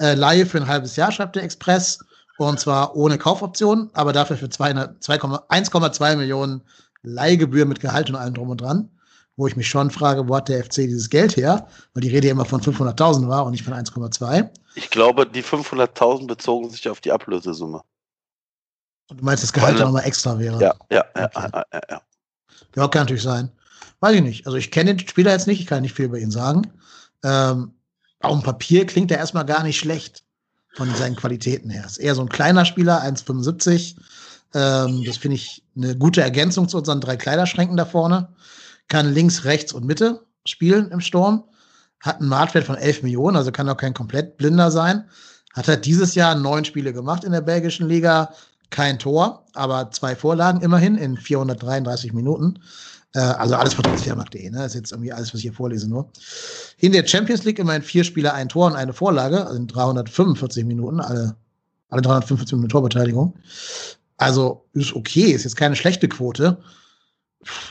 Äh, Laie für ein halbes Jahr, schreibt der Express. Und zwar ohne Kaufoption, aber dafür für 1,2 Millionen Leihgebühr mit Gehalt und allem drum und dran, wo ich mich schon frage, wo hat der FC dieses Geld her? Weil die Rede ja immer von 500.000 war und nicht von 1,2. Ich glaube, die 500.000 bezogen sich auf die Ablösesumme. Und du meinst, das Gehalt nochmal extra wäre? Ja, ja, okay. ja, ja, ja, ja. Ja, kann natürlich sein. Weiß ich nicht. Also ich kenne den Spieler jetzt nicht, ich kann nicht viel über ihn sagen. Ähm, auf dem Papier klingt er erstmal gar nicht schlecht von seinen Qualitäten her. Ist eher so ein kleiner Spieler, 1,75 ähm, das finde ich eine gute Ergänzung zu unseren drei Kleiderschränken da vorne. Kann links, rechts und Mitte spielen im Sturm. Hat einen Marktwert von 11 Millionen, also kann auch kein komplett Blinder sein. Hat halt dieses Jahr neun Spiele gemacht in der belgischen Liga. Kein Tor, aber zwei Vorlagen immerhin in 433 Minuten. Äh, also alles von transfermarkt.de, ne? Das ist jetzt irgendwie alles, was ich hier vorlese nur. In der Champions League immerhin vier Spieler, ein Tor und eine Vorlage, also in 345 Minuten, alle, alle 345 Minuten Torbeteiligung. Also ist okay, ist jetzt keine schlechte Quote.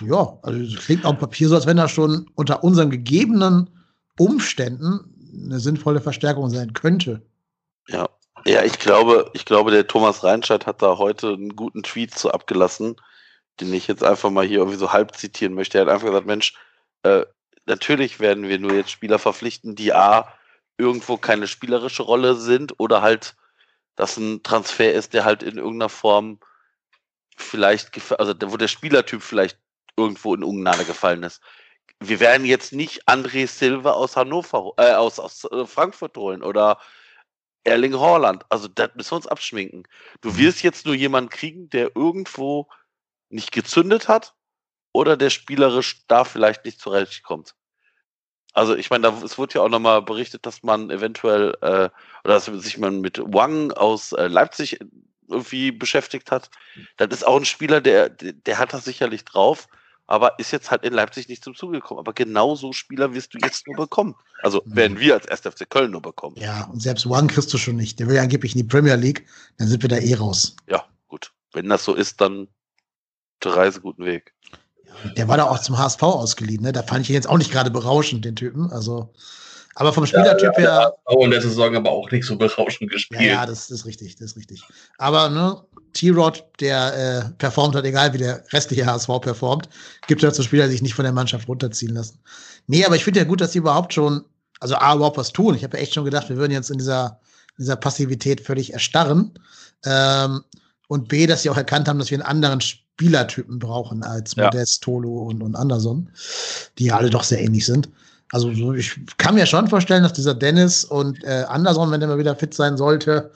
Ja, also klingt auf dem Papier so, als wenn er schon unter unseren gegebenen Umständen eine sinnvolle Verstärkung sein könnte. Ja, ja, ich glaube, ich glaube, der Thomas Reinscheid hat da heute einen guten Tweet zu abgelassen, den ich jetzt einfach mal hier irgendwie so halb zitieren möchte. Er hat einfach gesagt, Mensch, äh, natürlich werden wir nur jetzt Spieler verpflichten, die A, irgendwo keine spielerische Rolle sind oder halt das ein Transfer ist, der halt in irgendeiner Form vielleicht, also wo der Spielertyp vielleicht irgendwo in Ungnade gefallen ist. Wir werden jetzt nicht André Silva aus Hannover, äh, aus, aus äh, Frankfurt holen oder Erling Haaland. Also das müssen wir uns abschminken. Du mhm. wirst jetzt nur jemanden kriegen, der irgendwo nicht gezündet hat oder der spielerisch da vielleicht nicht zurechtkommt. Also ich meine, da, es wurde ja auch nochmal berichtet, dass man eventuell, äh, oder dass sich man mit Wang aus äh, Leipzig irgendwie beschäftigt hat. Das ist auch ein Spieler, der, der hat das sicherlich drauf, aber ist jetzt halt in Leipzig nicht zum Zuge gekommen. Aber genau so Spieler wirst du jetzt nur bekommen. Also mhm. werden wir als 1. FC Köln nur bekommen. Ja, und selbst Wang kriegst du schon nicht. Der will ja angeblich in die Premier League, dann sind wir da eh raus. Ja, gut. Wenn das so ist, dann Reise guten Weg. Der war da auch zum HSV ausgeliehen, ne? Da fand ich ihn jetzt auch nicht gerade berauschend, den Typen. Also, aber vom Spielertyp ja, her. Ja, in der Saison aber auch nicht so berauschend gespielt. Ja, ja das, das, ist richtig, das ist richtig. Aber ne, T-Rod, der äh, performt hat, egal wie der restliche HSV performt, gibt es dazu Spieler, die sich nicht von der Mannschaft runterziehen lassen. Nee, aber ich finde ja gut, dass sie überhaupt schon, also A, überhaupt was tun. Ich habe ja echt schon gedacht, wir würden jetzt in dieser, in dieser Passivität völlig erstarren. Ähm, und B, dass sie auch erkannt haben, dass wir einen anderen Spielertypen brauchen als ja. Modest, Tolo und, und Anderson, die ja alle doch sehr ähnlich sind. Also ich kann mir schon vorstellen, dass dieser Dennis und äh, Anderson, wenn der mal wieder fit sein sollte,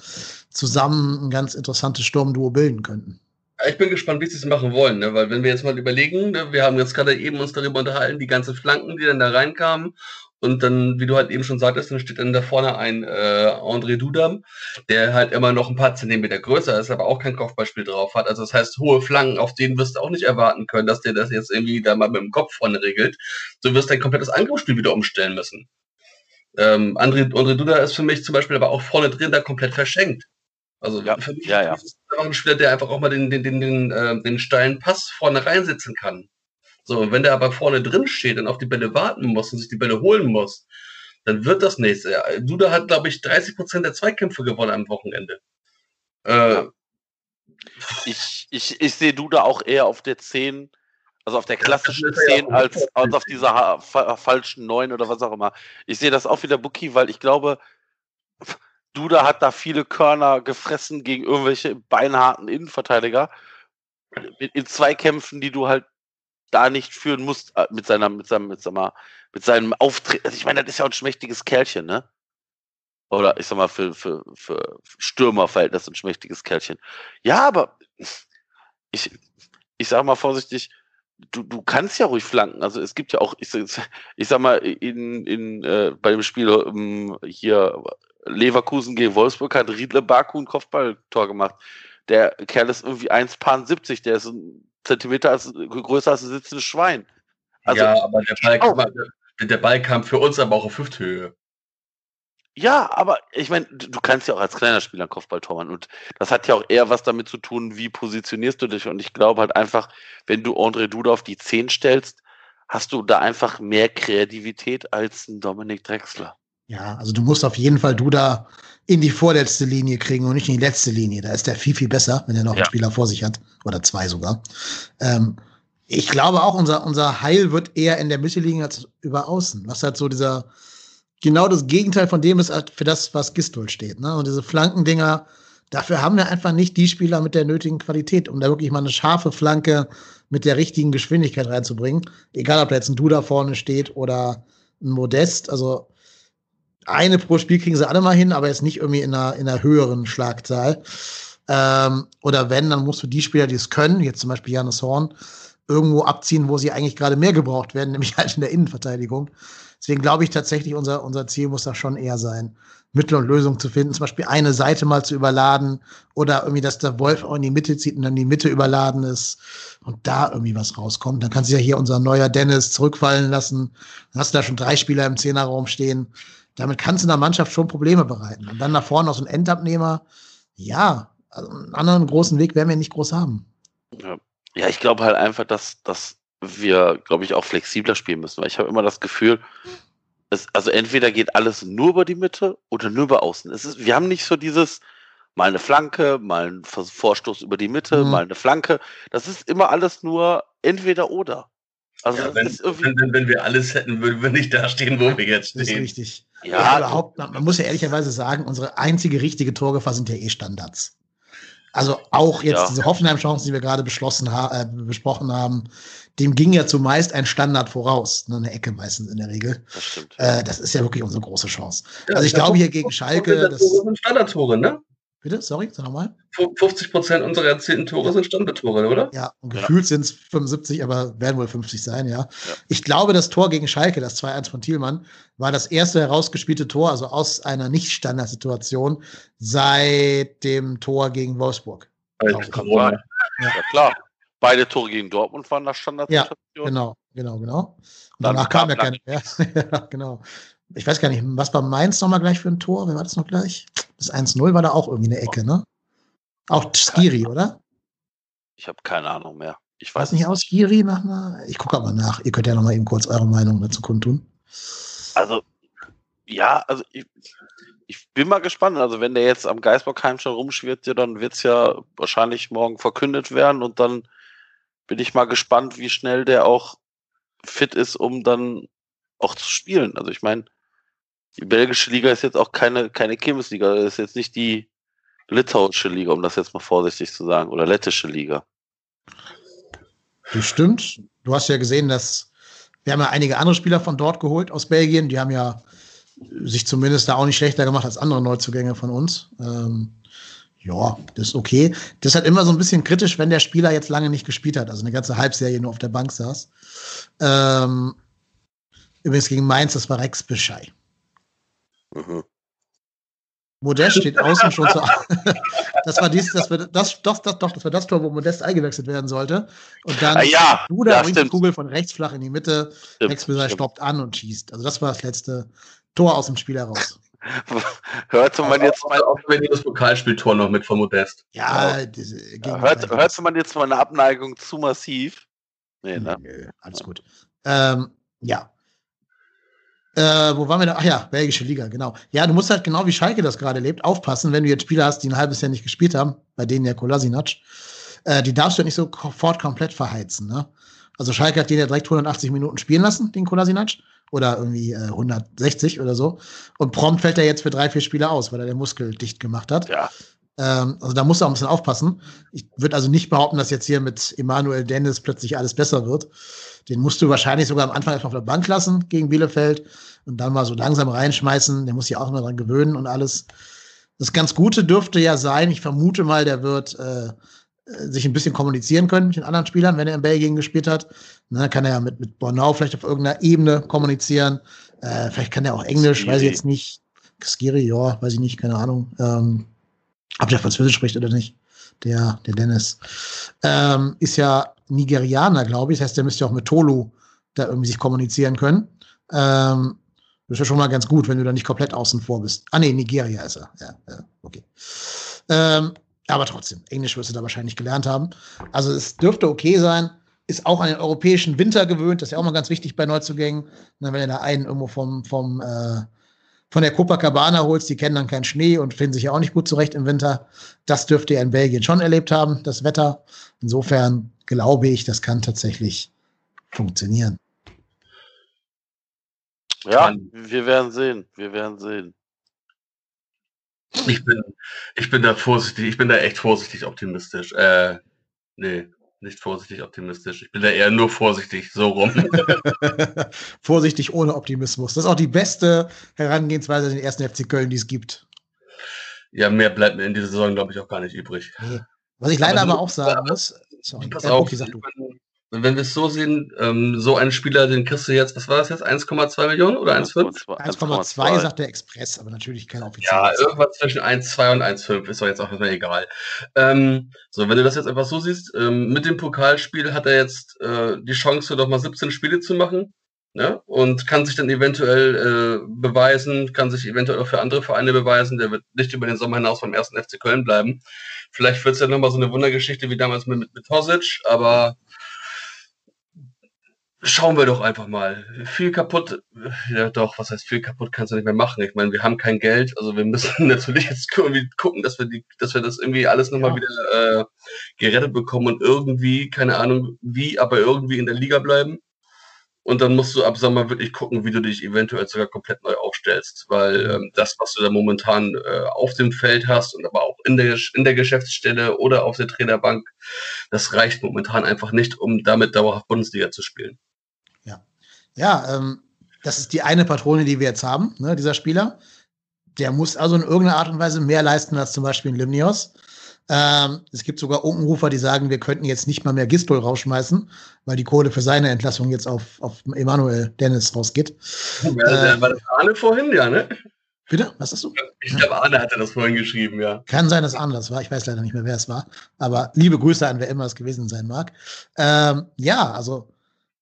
zusammen ein ganz interessantes Sturmduo bilden könnten. Ich bin gespannt, wie sie es machen wollen, ne? weil wenn wir jetzt mal überlegen, ne, wir haben jetzt gerade eben uns darüber unterhalten, die ganzen Flanken, die dann da reinkamen und dann, wie du halt eben schon sagtest, dann steht dann da vorne ein äh, André Dudam, der halt immer noch ein paar Zentimeter größer ist, aber auch kein Kopfballspiel drauf hat. Also das heißt, hohe Flanken, auf denen wirst du auch nicht erwarten können, dass der das jetzt irgendwie da mal mit dem Kopf vorne regelt. Du wirst dein komplettes Angriffsspiel wieder umstellen müssen. Ähm, André, André Duda ist für mich zum Beispiel aber auch vorne drin da komplett verschenkt. Also ja, für mich ja, ja. ist einfach ein Spieler, der einfach auch mal den, den, den, den, äh, den steilen Pass vorne reinsetzen kann. So, wenn der aber vorne drin steht und auf die Bälle warten muss und sich die Bälle holen muss, dann wird das nichts. Duda hat, glaube ich, 30 Prozent der Zweikämpfe gewonnen am Wochenende. Äh, ich, ich, ich sehe Duda auch eher auf der 10, also auf der klassischen 10 ja als, als auf dieser fa falschen 9 oder was auch immer. Ich sehe das auch wieder Buki, weil ich glaube, Duda hat da viele Körner gefressen gegen irgendwelche beinharten Innenverteidiger in, in Zweikämpfen, die du halt da nicht führen muss äh, mit seiner, mit seinem, mit, seinem, mit seinem Auftritt. Also ich meine, das ist ja ein schmächtiges Kerlchen, ne? Oder ich sag mal, für, für, für Stürmerverhältnis ein schmächtiges Kerlchen. Ja, aber ich, ich sag mal vorsichtig, du, du kannst ja ruhig flanken. Also es gibt ja auch, ich, ich sag mal, in, in, äh, bei dem Spiel um, ähm, hier Leverkusen gegen Wolfsburg hat Riedle Baku ein Kopfballtor gemacht. Der Kerl ist irgendwie 1,70, der ist ein Zentimeter als, größer als ein sitzendes Schwein. Also, ja, aber der Ball, kam, der, der Ball kam für uns aber auch auf Hüfthöhe. Ja, aber ich meine, du kannst ja auch als kleiner Spieler Kopfballtor machen und das hat ja auch eher was damit zu tun, wie positionierst du dich und ich glaube halt einfach, wenn du André Duda auf die 10 stellst, hast du da einfach mehr Kreativität als ein Dominik Drexler. Ja, also du musst auf jeden Fall Duda in die vorletzte Linie kriegen und nicht in die letzte Linie. Da ist der viel, viel besser, wenn er noch ja. einen Spieler vor sich hat. Oder zwei sogar. Ähm, ich glaube auch, unser, unser Heil wird eher in der Mitte liegen als über außen. Was halt so dieser, genau das Gegenteil von dem ist, halt für das, was Gistol steht. Ne? Und diese Flankendinger, dafür haben wir einfach nicht die Spieler mit der nötigen Qualität, um da wirklich mal eine scharfe Flanke mit der richtigen Geschwindigkeit reinzubringen. Egal, ob da jetzt ein Duda vorne steht oder ein Modest. Also eine pro Spiel kriegen sie alle mal hin, aber jetzt nicht irgendwie in einer, in einer höheren Schlagzahl. Ähm, oder wenn, dann musst du die Spieler, die es können, jetzt zum Beispiel Janis Horn, irgendwo abziehen, wo sie eigentlich gerade mehr gebraucht werden, nämlich halt in der Innenverteidigung. Deswegen glaube ich tatsächlich, unser, unser Ziel muss da schon eher sein, Mittel und Lösungen zu finden, zum Beispiel eine Seite mal zu überladen oder irgendwie, dass der Wolf auch in die Mitte zieht und dann die Mitte überladen ist und da irgendwie was rauskommt. Dann kann sich ja hier unser neuer Dennis zurückfallen lassen. Dann hast du da schon drei Spieler im Zehnerraum stehen damit kannst du in der Mannschaft schon Probleme bereiten. Und dann nach vorne noch so ein Endabnehmer, ja, also einen anderen großen Weg werden wir nicht groß haben. Ja, ja ich glaube halt einfach, dass, dass wir, glaube ich, auch flexibler spielen müssen, weil ich habe immer das Gefühl, es, also entweder geht alles nur über die Mitte oder nur über außen. Es ist, wir haben nicht so dieses, mal eine Flanke, mal ein Vorstoß über die Mitte, mhm. mal eine Flanke. Das ist immer alles nur entweder oder. Also ja, wenn, wenn, wenn, wir alles hätten, würden wir nicht da stehen, wo wir jetzt stehen. Das ist richtig. Ja, ja überhaupt, man muss ja ehrlicherweise sagen, unsere einzige richtige Torgefahr sind ja eh Standards. Also auch jetzt ja. diese Hoffenheim-Chancen, die wir gerade beschlossen ha äh, besprochen haben, dem ging ja zumeist ein Standard voraus, ne, eine Ecke meistens in der Regel. Das stimmt. Äh, das ist ja wirklich unsere große Chance. Ja, also ich glaube hier gegen Schalke. Das sind Standardtore, ne? Bitte, sorry, sag nochmal. 50 Prozent unserer erzielten Tore sind Standardtore, oder? Ja, und gefühlt ja. sind es 75, aber werden wohl 50 sein, ja. ja. Ich glaube, das Tor gegen Schalke, das 2-1 von Thielmann, war das erste herausgespielte Tor, also aus einer Nicht-Standardsituation, seit dem Tor gegen Wolfsburg. Ja, ja, klar. Beide Tore gegen Dortmund waren das Standardsituation. Ja, genau, genau, genau. Und danach kam ja keine mehr. ja, genau ich weiß gar nicht, was war Mainz nochmal gleich für ein Tor? Wer war das noch gleich? Das 1-0 war da auch irgendwie eine Ecke, ne? Auch Skiri, oder? Ich habe keine Ahnung mehr. Ich weiß nicht aus, Skiri nach einer. Ich gucke aber nach. Ihr könnt ja nochmal eben kurz eure Meinung dazu kundtun. Also, ja, also ich, ich bin mal gespannt. Also, wenn der jetzt am Geisbockheim schon rumschwirrt, dann wird es ja wahrscheinlich morgen verkündet werden und dann bin ich mal gespannt, wie schnell der auch fit ist, um dann auch zu spielen. Also, ich meine, die belgische Liga ist jetzt auch keine, keine Kirmesliga. Das ist jetzt nicht die litauische Liga, um das jetzt mal vorsichtig zu sagen, oder lettische Liga. Das stimmt. Du hast ja gesehen, dass wir haben ja einige andere Spieler von dort geholt aus Belgien. Die haben ja sich zumindest da auch nicht schlechter gemacht als andere Neuzugänge von uns. Ähm, ja, das ist okay. Das ist halt immer so ein bisschen kritisch, wenn der Spieler jetzt lange nicht gespielt hat, also eine ganze Halbserie nur auf der Bank saß. Ähm, Übrigens gegen Mainz, das war Rex Beschei. Mhm. Modest steht außen schon zu. das war dies, das, war das, doch, das, doch, das war das Tor, wo Modest eingewechselt werden sollte. Und dann Ah, ja, Duda ja, bringt die. Kugel von rechts flach in die Mitte. Stimmt. stoppt an und schießt. Also das war das letzte Tor aus dem Spiel heraus. Hörte man jetzt mal, auch wenn ihr das Pokalspieltor noch mit von Modest. Ja, diese, gegen hört, hörte man jetzt mal eine Abneigung zu massiv? Nee, ne? Nö, alles gut. Ähm, ja. Äh, wo waren wir da? Ach ja, belgische Liga, genau. Ja, du musst halt genau wie Schalke das gerade lebt, aufpassen, wenn du jetzt Spieler hast, die ein halbes Jahr nicht gespielt haben, bei denen ja Kolasinac, äh, die darfst du ja nicht sofort komplett verheizen. Ne? Also Schalke hat den ja direkt 180 Minuten spielen lassen, den Kolasinac, oder irgendwie äh, 160 oder so. Und prompt fällt er jetzt für drei, vier Spiele aus, weil er den Muskel dicht gemacht hat. Ja. Ähm, also da musst du auch ein bisschen aufpassen. Ich würde also nicht behaupten, dass jetzt hier mit Emanuel Dennis plötzlich alles besser wird. Den musst du wahrscheinlich sogar am Anfang erstmal auf der Bank lassen gegen Bielefeld und dann mal so langsam reinschmeißen. Der muss sich auch mal dran gewöhnen und alles. Das ganz Gute dürfte ja sein, ich vermute mal, der wird äh, sich ein bisschen kommunizieren können mit den anderen Spielern, wenn er in Belgien gespielt hat. Na, kann er ja mit, mit Bornau vielleicht auf irgendeiner Ebene kommunizieren. Äh, vielleicht kann er auch Englisch, weiß ich jetzt nicht. Skiri, ja, weiß ich nicht, keine Ahnung. Ähm, ob der Französisch spricht oder nicht. Der, der Dennis. Ähm, ist ja Nigerianer, glaube ich. Das heißt, der müsste ja auch mit Tolu da irgendwie sich kommunizieren können. Ähm, das ist ja schon mal ganz gut, wenn du da nicht komplett außen vor bist. Ah, nee, Nigeria ist er. Ja, ja okay. Ähm, aber trotzdem, Englisch wirst du da wahrscheinlich gelernt haben. Also es dürfte okay sein. Ist auch an den europäischen Winter gewöhnt. Das ist ja auch mal ganz wichtig bei Neuzugängen. Wenn du da einen irgendwo vom, vom äh, von der Copacabana holst, die kennen dann keinen Schnee und finden sich ja auch nicht gut zurecht im Winter. Das dürfte er in Belgien schon erlebt haben, das Wetter. Insofern glaube ich, das kann tatsächlich funktionieren. Ja, wir werden sehen. Wir werden sehen. Ich bin, ich bin da vorsichtig, ich bin da echt vorsichtig optimistisch. Äh, nee, nicht vorsichtig optimistisch. Ich bin da eher nur vorsichtig, so rum. Vorsichtig ohne Optimismus. Das ist auch die beste Herangehensweise in den ersten FC Köln, die es gibt. ja, mehr bleibt mir in dieser Saison, glaube ich, auch gar nicht übrig. Was ich leider Aber aber, auch sagen muss. Sorry, Pass äh, auf, wenn, wenn wir es so sehen, ähm, so einen Spieler, den kriegst du jetzt, was war das jetzt, 1,2 Millionen oder 1,5? 1,2 sagt der Express, aber natürlich kein offizieller. Ja, irgendwas zwischen 1,2 und 1,5 ist doch jetzt auch nicht mehr egal. Ähm, so, wenn du das jetzt einfach so siehst, ähm, mit dem Pokalspiel hat er jetzt äh, die Chance, doch mal 17 Spiele zu machen. Ne? Und kann sich dann eventuell äh, beweisen, kann sich eventuell auch für andere Vereine beweisen. Der wird nicht über den Sommer hinaus beim ersten FC Köln bleiben. Vielleicht wird es ja nochmal so eine Wundergeschichte wie damals mit, mit, mit Hosic, aber schauen wir doch einfach mal. Viel kaputt, ja doch, was heißt viel kaputt kannst du nicht mehr machen. Ich meine, wir haben kein Geld, also wir müssen natürlich jetzt irgendwie gucken, dass wir die, dass wir das irgendwie alles nochmal Ja. wieder äh, gerettet bekommen und irgendwie, keine Ahnung wie, aber irgendwie in der Liga bleiben. Und dann musst du ab Sommer wirklich gucken, wie du dich eventuell sogar komplett neu aufstellst, weil ähm, das, was du da momentan äh, auf dem Feld hast und aber auch in der, in der Geschäftsstelle oder auf der Trainerbank, das reicht momentan einfach nicht, um damit dauerhaft Bundesliga zu spielen. Ja, ähm, das ist die eine Patrone, die wir jetzt haben, ne, dieser Spieler. Der muss also in irgendeiner Art und Weise mehr leisten als zum Beispiel in Limnios. Ähm, es gibt sogar Unkenrufer, die sagen, wir könnten jetzt nicht mal mehr Gistol rausschmeißen, weil die Kohle für seine Entlassung jetzt auf, auf Emanuel Dennis rausgeht. War, das- war das Arne vorhin, ja, ne? Bitte? Was hast du? Ich glaube, Arne hatte das vorhin geschrieben, ja. Kann sein, dass anders war. Ich weiß leider nicht mehr, wer es war. Aber liebe Grüße an wer immer es gewesen sein mag. Ähm, ja, also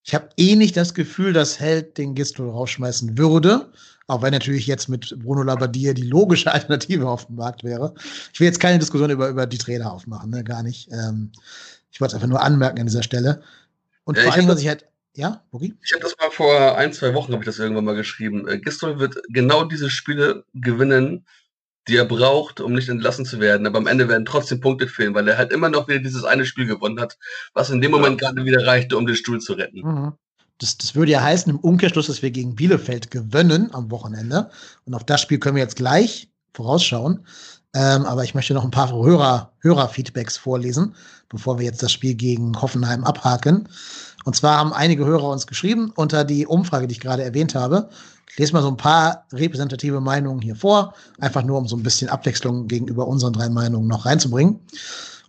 ich habe eh nicht das Gefühl, dass Held den Gistol rausschmeißen würde. Auch wenn natürlich jetzt mit Bruno Labbadia die logische Alternative auf dem Markt wäre. Ich will jetzt keine Diskussion über, über die Trainer aufmachen, ne? gar nicht. Ähm, ich wollte es einfach nur anmerken an dieser Stelle. Und Ja, vor ich allem, was ich halt, ja, Bogi? Ich habe das mal vor ein, zwei Wochen, habe ich das irgendwann mal geschrieben. Äh, Gistol wird genau diese Spiele gewinnen, die er braucht, um nicht entlassen zu werden. Aber am Ende werden trotzdem Punkte fehlen, weil er halt immer noch wieder dieses eine Spiel gewonnen hat, was in dem Moment gerade wieder reichte, um den Stuhl zu retten. Mhm. Das, das würde ja heißen, im Umkehrschluss, dass wir gegen Bielefeld gewinnen am Wochenende. Und auf das Spiel können wir jetzt gleich vorausschauen. Ähm, aber ich möchte noch ein paar Hörer, Hörerfeedbacks vorlesen, bevor wir jetzt das Spiel gegen Hoffenheim abhaken. Und zwar haben einige Hörer uns geschrieben unter die Umfrage, die ich gerade erwähnt habe. Ich lese mal so ein paar repräsentative Meinungen hier vor, einfach nur um so ein bisschen Abwechslung gegenüber unseren drei Meinungen noch reinzubringen.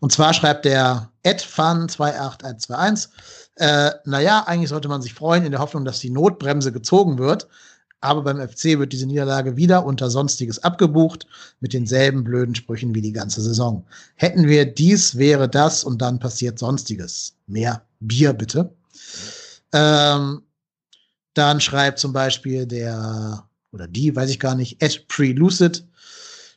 Und zwar schreibt der adfun28121, äh, naja, eigentlich sollte man sich freuen in der Hoffnung, dass die Notbremse gezogen wird. Aber beim FC wird diese Niederlage wieder unter Sonstiges abgebucht mit denselben blöden Sprüchen wie die ganze Saison. Hätten wir dies, wäre das und dann passiert Sonstiges. Mehr Bier bitte. Ähm, dann schreibt zum Beispiel der oder die, weiß ich gar nicht, Ed Pre-Lucid.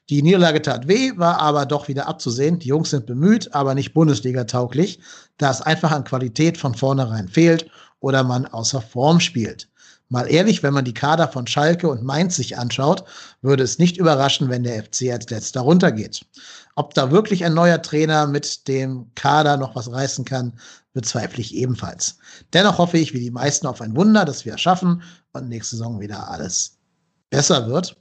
Die Niederlage tat weh, war aber doch wieder abzusehen. Die Jungs sind bemüht, aber nicht Bundesliga-tauglich, da es einfach an Qualität von vornherein fehlt oder man außer Form spielt. Mal ehrlich, wenn man die Kader von Schalke und Mainz sich anschaut, würde es nicht überraschen, wenn der FC als letzter runtergeht. Ob da wirklich ein neuer Trainer mit dem Kader noch was reißen kann, bezweifle ich ebenfalls. Dennoch hoffe ich, wie die meisten, auf ein Wunder, dass wir es schaffen und nächste Saison wieder alles besser wird.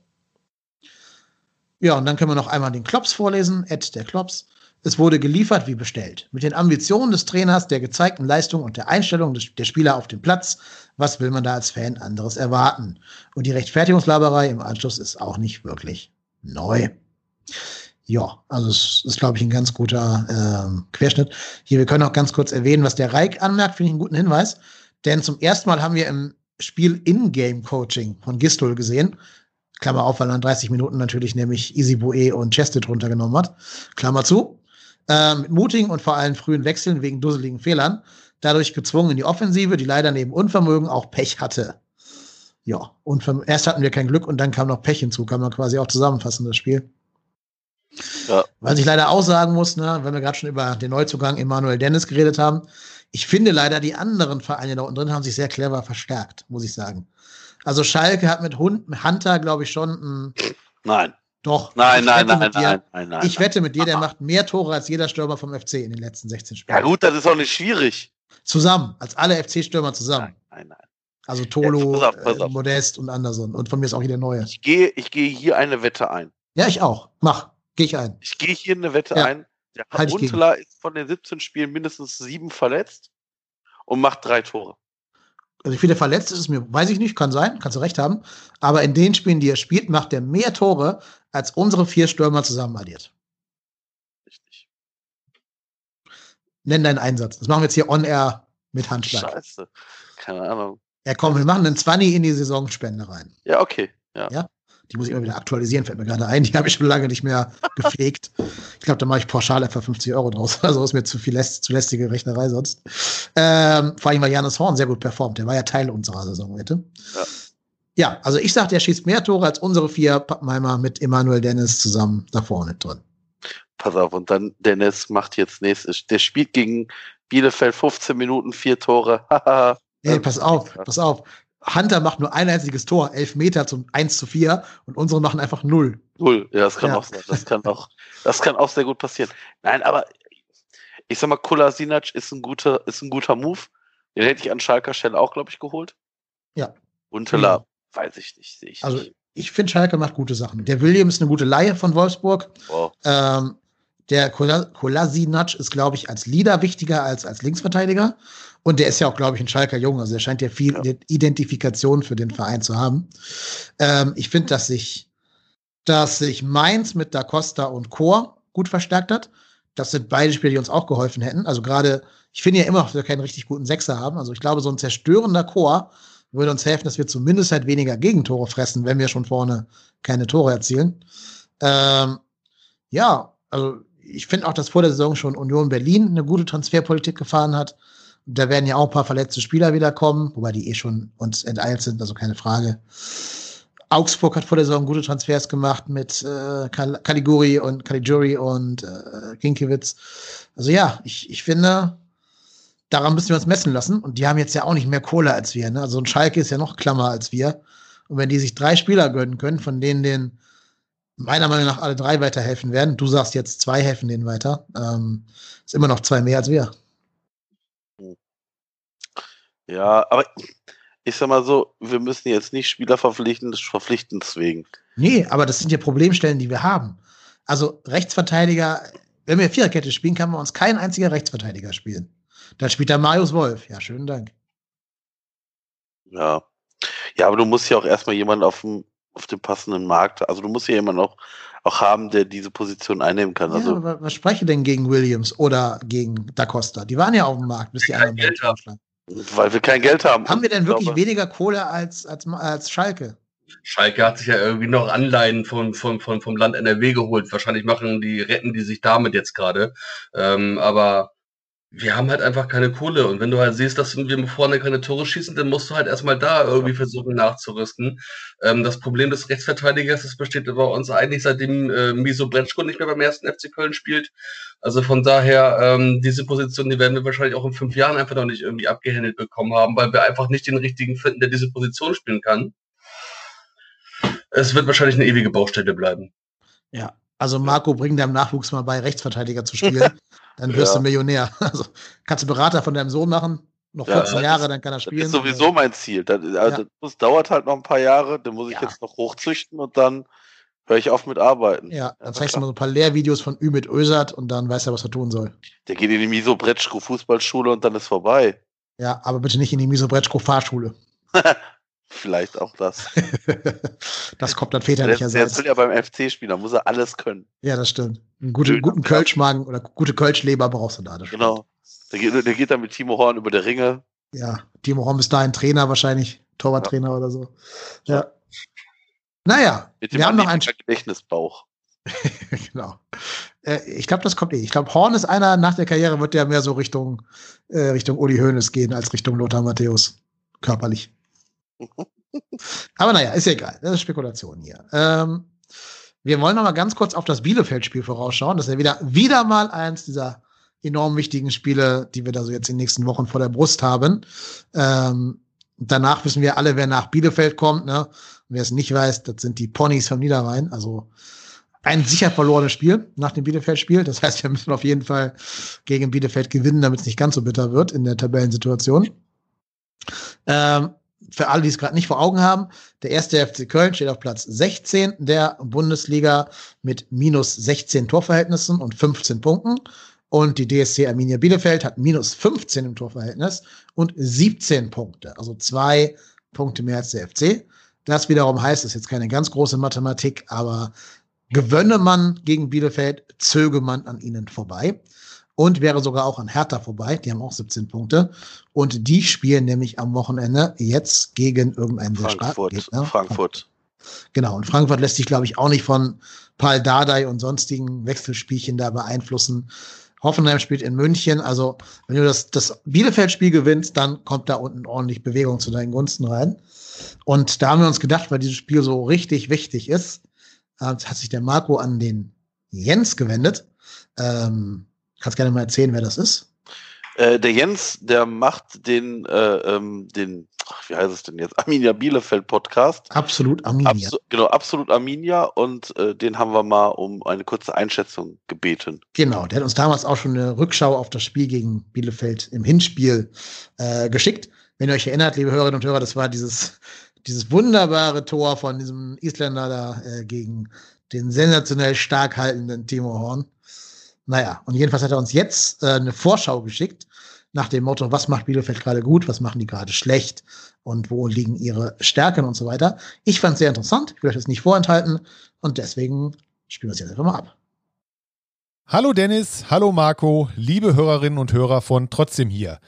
Ja, und dann können wir noch einmal den Klops vorlesen, Ed der Klops. Es wurde geliefert wie bestellt. Mit den Ambitionen des Trainers, der gezeigten Leistung und der Einstellung des, der Spieler auf dem Platz. Was will man da als Fan anderes erwarten? Und die Rechtfertigungslaberei im Anschluss ist auch nicht wirklich neu. Ja, also es ist, glaube ich, ein ganz guter ähm, Querschnitt. Hier, wir können auch ganz kurz erwähnen, was der Reik anmerkt, finde ich einen guten Hinweis. Denn zum ersten Mal haben wir im Spiel In-Game-Coaching von Gistol gesehen. Klammer auf, weil er in 30 Minuten natürlich nämlich Easy Boe und Chested runtergenommen hat. Klammer zu. Äh, mit mutigen und vor allem frühen Wechseln wegen dusseligen Fehlern. Dadurch gezwungen in die Offensive, die leider neben Unvermögen auch Pech hatte. Ja, und erst hatten wir kein Glück und dann kam noch Pech hinzu, kann man quasi auch zusammenfassen, das Spiel. Ja. Was ich leider auch sagen muss, ne, wenn wir gerade schon über den Neuzugang Emanuel Dennis geredet haben, ich finde leider, die anderen Vereine da unten drin haben sich sehr clever verstärkt, muss ich sagen. Also Schalke hat mit Hunter, glaube ich, schon ein. Nein. Doch. Nein, nein, nein, dir, nein, nein, nein, Ich wette mit dir, der macht mehr Tore als jeder Stürmer vom FC in den letzten 16 Spielen. Ja, gut, das ist auch nicht schwierig. Zusammen, als alle FC-Stürmer zusammen. Nein, nein, nein. Also Tolo, pass auf, pass auf. Äh, Modest und Anderson. Und von mir ist auch hier der Neue. Ich gehe, ich gehe hier eine Wette ein. Ja, ich auch. Mach. Gehe ich ein. Ich gehe hier eine Wette ja. ein. Der halt Huntela ist von den 17 Spielen mindestens sieben verletzt und macht drei Tore. Also wie viele verletzt ist es mir, weiß ich nicht, kann sein, kannst du recht haben. Aber in den Spielen, die er spielt, macht er mehr Tore, als unsere vier Stürmer zusammen addiert. Richtig. Nenn deinen Einsatz. Das machen wir jetzt hier on-air mit Handschlag. Scheiße. Keine Ahnung. Ja, komm, wir machen einen 20 in die Saisonspende rein. Ja, okay. Ja. ja? Die muss ich immer wieder aktualisieren, fällt mir gerade ein. Die habe ich schon lange nicht mehr gepflegt. ich glaube, da mache ich pauschal etwa 50 Euro draus. Also ist mir zu viel läst zu lästige Rechnerei sonst. Ähm, vor allem, weil Janis Horn sehr gut performt. Der war ja Teil unserer Saison, bitte. Ja. Ja, also ich sage, der schießt mehr Tore als unsere vier Pappenheimer mit Emanuel Dennis zusammen da vorne drin. Pass auf, und dann Dennis macht jetzt nächstes. Der spielt gegen Bielefeld 15 Minuten, vier Tore. nee, pass auf, pass auf. Hunter macht nur ein einziges Tor, elf Meter zum 1 zu 4 und unsere machen einfach null. Null, ja, das kann ja. auch sein. Das kann auch, das kann auch sehr gut passieren. Nein, aber ich sag mal, Kolasinac ist ein guter, ist ein guter Move. Den hätte ich an Schalker Stelle auch, glaube ich, geholt. Ja. Unteler, mhm. weiß ich nicht, sehe ich. Also, ich finde, Schalke macht gute Sachen. Der Williams ist eine gute Laie von Wolfsburg. Wow. Ähm, der Kolasinac ist, glaube ich, als Leader wichtiger als als Linksverteidiger. Und der ist ja auch, glaube ich, ein Schalker Jung. Also er scheint ja viel. Identifikation für den Verein zu haben. Ähm, ich finde, dass sich, dass sich Mainz mit Da Costa und Chor gut verstärkt hat. Das sind beide Spiele, die uns auch geholfen hätten. Also gerade, ich finde ja immer noch, dass wir keinen richtig guten Sechser haben. Also ich glaube, so ein zerstörender Chor würde uns helfen, dass wir zumindest halt weniger Gegentore fressen, wenn wir schon vorne keine Tore erzielen. Ähm, ja, also ich finde auch, dass vor der Saison schon Union Berlin eine gute Transferpolitik gefahren hat. Da werden ja auch ein paar verletzte Spieler wiederkommen, wobei die eh schon uns enteilt sind, also keine Frage. Augsburg hat vor der Saison gute Transfers gemacht mit äh, Caliguri und Caligiuri und äh, Kinkiewicz. Also ja, ich, ich finde, daran müssen wir uns messen lassen. Und die haben jetzt ja auch nicht mehr Kohle als wir. Ne? Also ein Schalke ist ja noch klammer als wir. Und wenn die sich drei Spieler gönnen können, von denen den meiner Meinung nach alle drei weiterhelfen werden, du sagst jetzt zwei helfen denen weiter, ähm, ist immer noch zwei mehr als wir. Ja, aber ich sag mal so, wir müssen jetzt nicht Spieler verpflichten, des Verpflichtens wegen. Nee, aber das sind ja Problemstellen, die wir haben. Also Rechtsverteidiger, wenn wir Viererkette spielen, kann man uns kein einziger Rechtsverteidiger spielen. Dann spielt da Marius Wolf. Ja, schönen Dank. Ja. Ja, aber du musst ja auch erstmal jemanden auf dem, auf dem passenden Markt, also du musst ja jemanden auch auch haben, der diese Position einnehmen kann. Ja, Also was spreche denn gegen Williams oder gegen Da Costa? Die waren ja auf dem Markt, bis die anderen Geld vorschlagen. Weil wir kein Geld haben. Haben wir denn Ich wirklich glaube, weniger Kohle als, als, als Schalke? Schalke hat sich ja irgendwie noch Anleihen von, von, von, vom Land NRW geholt. Wahrscheinlich machen die, retten die sich damit jetzt gerade. Ähm, aber wir haben halt einfach keine Kohle. Und wenn du halt siehst, dass wir vorne keine Tore schießen, dann musst du halt erstmal da irgendwie versuchen nachzurüsten. Ähm, das Problem des Rechtsverteidigers, das besteht bei uns eigentlich seitdem äh, Miso Bretschko nicht mehr beim ersten FC Köln spielt. Also von daher, ähm, diese Position, die werden wir wahrscheinlich auch in fünf Jahren einfach noch nicht irgendwie abgehändelt bekommen haben, weil wir einfach nicht den richtigen finden, der diese Position spielen kann. Es wird wahrscheinlich eine ewige Baustelle bleiben. Ja. Also Marco, bring deinem Nachwuchs mal bei, Rechtsverteidiger zu spielen. Dann wirst Ja. du Millionär. Also kannst du Berater von deinem Sohn machen, noch Ja, 14 das Jahre, ist- dann kann er Das spielen. ist sowieso mein Ziel. Das, also Ja. das dauert halt noch ein paar Jahre, dann muss ich Ja. jetzt noch hochzüchten und dann höre ich auf mit Arbeiten. Ja, dann zeigst du mal so ein paar Lehrvideos von Ümit Özat und dann weiß er, was er tun soll. Der geht in die Miso Bretschko Fußballschule und dann ist vorbei. Ja, aber bitte nicht in die Miso Bretschko Fahrschule. Vielleicht auch das. das kommt dann Der, väterlicherseits. der will ja beim FC spielen, da muss er alles können. Ja, das stimmt. Einen guten, Schön guten Platz. Kölschmagen oder gute Kölschleber brauchst du da. Das. Genau. Der geht, der geht dann mit Timo Horn über der Ringe. Ja, Timo Horn ist dahin Trainer wahrscheinlich, Torwarttrainer oder so. Ja. Naja, Mit dem wir haben noch ein Anliegen Gedächtnisbauch. genau. Äh, ich glaube, das kommt eh. Ich glaube, Horn ist einer, nach der Karriere wird der mehr so Richtung, äh, Richtung Uli Hoeneß gehen als Richtung Lothar Matthäus. Körperlich. Aber naja, ist ja egal. Das ist Spekulation hier. Ähm, wir wollen noch mal ganz kurz auf das Bielefeld-Spiel vorausschauen. Das ist ja wieder, wieder mal eins dieser enorm wichtigen Spiele, die wir da so jetzt in den nächsten Wochen vor der Brust haben. Ähm, danach wissen wir alle, wer nach Bielefeld kommt. Ne? Wer es nicht weiß, das sind die Ponys vom Niederrhein. Also ein sicher verlorenes Spiel nach dem Bielefeld-Spiel. Das heißt, wir müssen auf jeden Fall gegen Bielefeld gewinnen, damit es nicht ganz so bitter wird in der Tabellensituation. Ähm, für alle, die es gerade nicht vor Augen haben, der erste FC Köln steht auf Platz 16 der Bundesliga mit minus 16 Torverhältnissen und 15 Punkten. Und die DSC Arminia Bielefeld hat minus 15 im Torverhältnis und 17 Punkte. Also zwei Punkte mehr als der FC. Das wiederum heißt, ist jetzt keine ganz große Mathematik, aber gewönne man gegen Bielefeld, zöge man an ihnen vorbei und wäre sogar auch an Hertha vorbei. Die haben auch 17 Punkte. Und die spielen nämlich am Wochenende jetzt gegen irgendeinen sehr starken Frankfurt. Frankfurt. Genau. Und Frankfurt lässt sich, glaube ich, auch nicht von Paul Dardai und sonstigen Wechselspielchen da beeinflussen. Hoffenheim spielt in München. Also, wenn du das, das Bielefeld-Spiel gewinnst, dann kommt da unten ordentlich Bewegung zu deinen Gunsten rein. Und da haben wir uns gedacht, weil dieses Spiel so richtig wichtig ist, äh, hat sich der Marco an den Jens gewendet. Ähm, kannst gerne mal erzählen, wer das ist. Äh, der Jens, der macht den, äh, ähm, den, ach, wie heißt es denn jetzt? Arminia Bielefeld Podcast. Absolut Arminia. Absu genau, absolut Arminia und äh, den haben wir mal um eine kurze Einschätzung gebeten. Genau, der hat uns damals auch schon eine Rückschau auf das Spiel gegen Bielefeld im Hinspiel äh, geschickt. Wenn ihr euch erinnert, liebe Hörerinnen und Hörer, das war dieses, dieses wunderbare Tor von diesem Isländer da äh, gegen den sensationell stark haltenden Timo Horn. Naja, und jedenfalls hat er uns jetzt äh, eine Vorschau geschickt nach dem Motto, was macht Bielefeld gerade gut, was machen die gerade schlecht und wo liegen ihre Stärken und so weiter. Ich fand es sehr interessant, ich will euch das nicht vorenthalten und deswegen spielen wir es jetzt einfach mal ab. Hallo Dennis, hallo Marco, liebe Hörerinnen und Hörer von Trotzdem hier.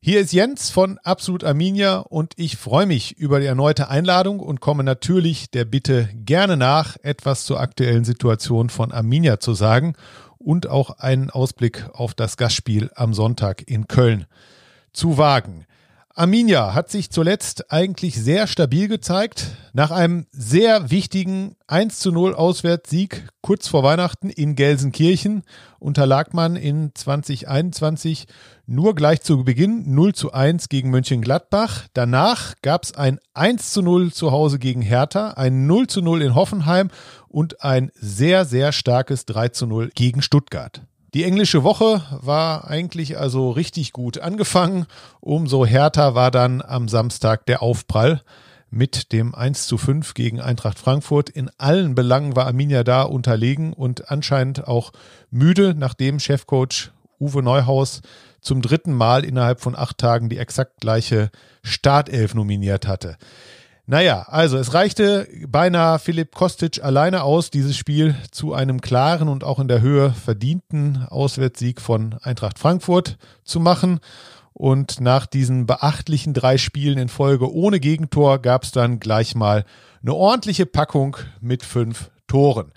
Hier ist Jens von Absolut Arminia und ich freue mich über die erneute Einladung und komme natürlich der Bitte gerne nach, etwas zur aktuellen Situation von Arminia zu sagen und auch einen Ausblick auf das Gastspiel am Sonntag in Köln zu wagen. Arminia hat sich zuletzt eigentlich sehr stabil gezeigt. Nach einem sehr wichtigen 1 zu 0 Auswärtssieg kurz vor Weihnachten in Gelsenkirchen unterlag man in 2021 nur gleich zu Beginn 0 zu 1 gegen Mönchengladbach. Danach gab es ein 1 zu 0 zu Hause gegen Hertha, ein 0 zu 0 in Hoffenheim und ein sehr, sehr starkes 3 zu 0 gegen Stuttgart. Die englische Woche war eigentlich also richtig gut angefangen. Umso härter war dann am Samstag der Aufprall mit dem 1 zu 5 gegen Eintracht Frankfurt. In allen Belangen war Arminia da unterlegen und anscheinend auch müde, nachdem Chefcoach Uwe Neuhaus zum dritten Mal innerhalb von acht Tagen die exakt gleiche Startelf nominiert hatte. Naja, also es reichte beinahe Philipp Kostic alleine aus, dieses Spiel zu einem klaren und auch in der Höhe verdienten Auswärtssieg von Eintracht Frankfurt zu machen. Und nach diesen beachtlichen drei Spielen in Folge ohne Gegentor gab es dann gleich mal eine ordentliche Packung mit fünf Toren.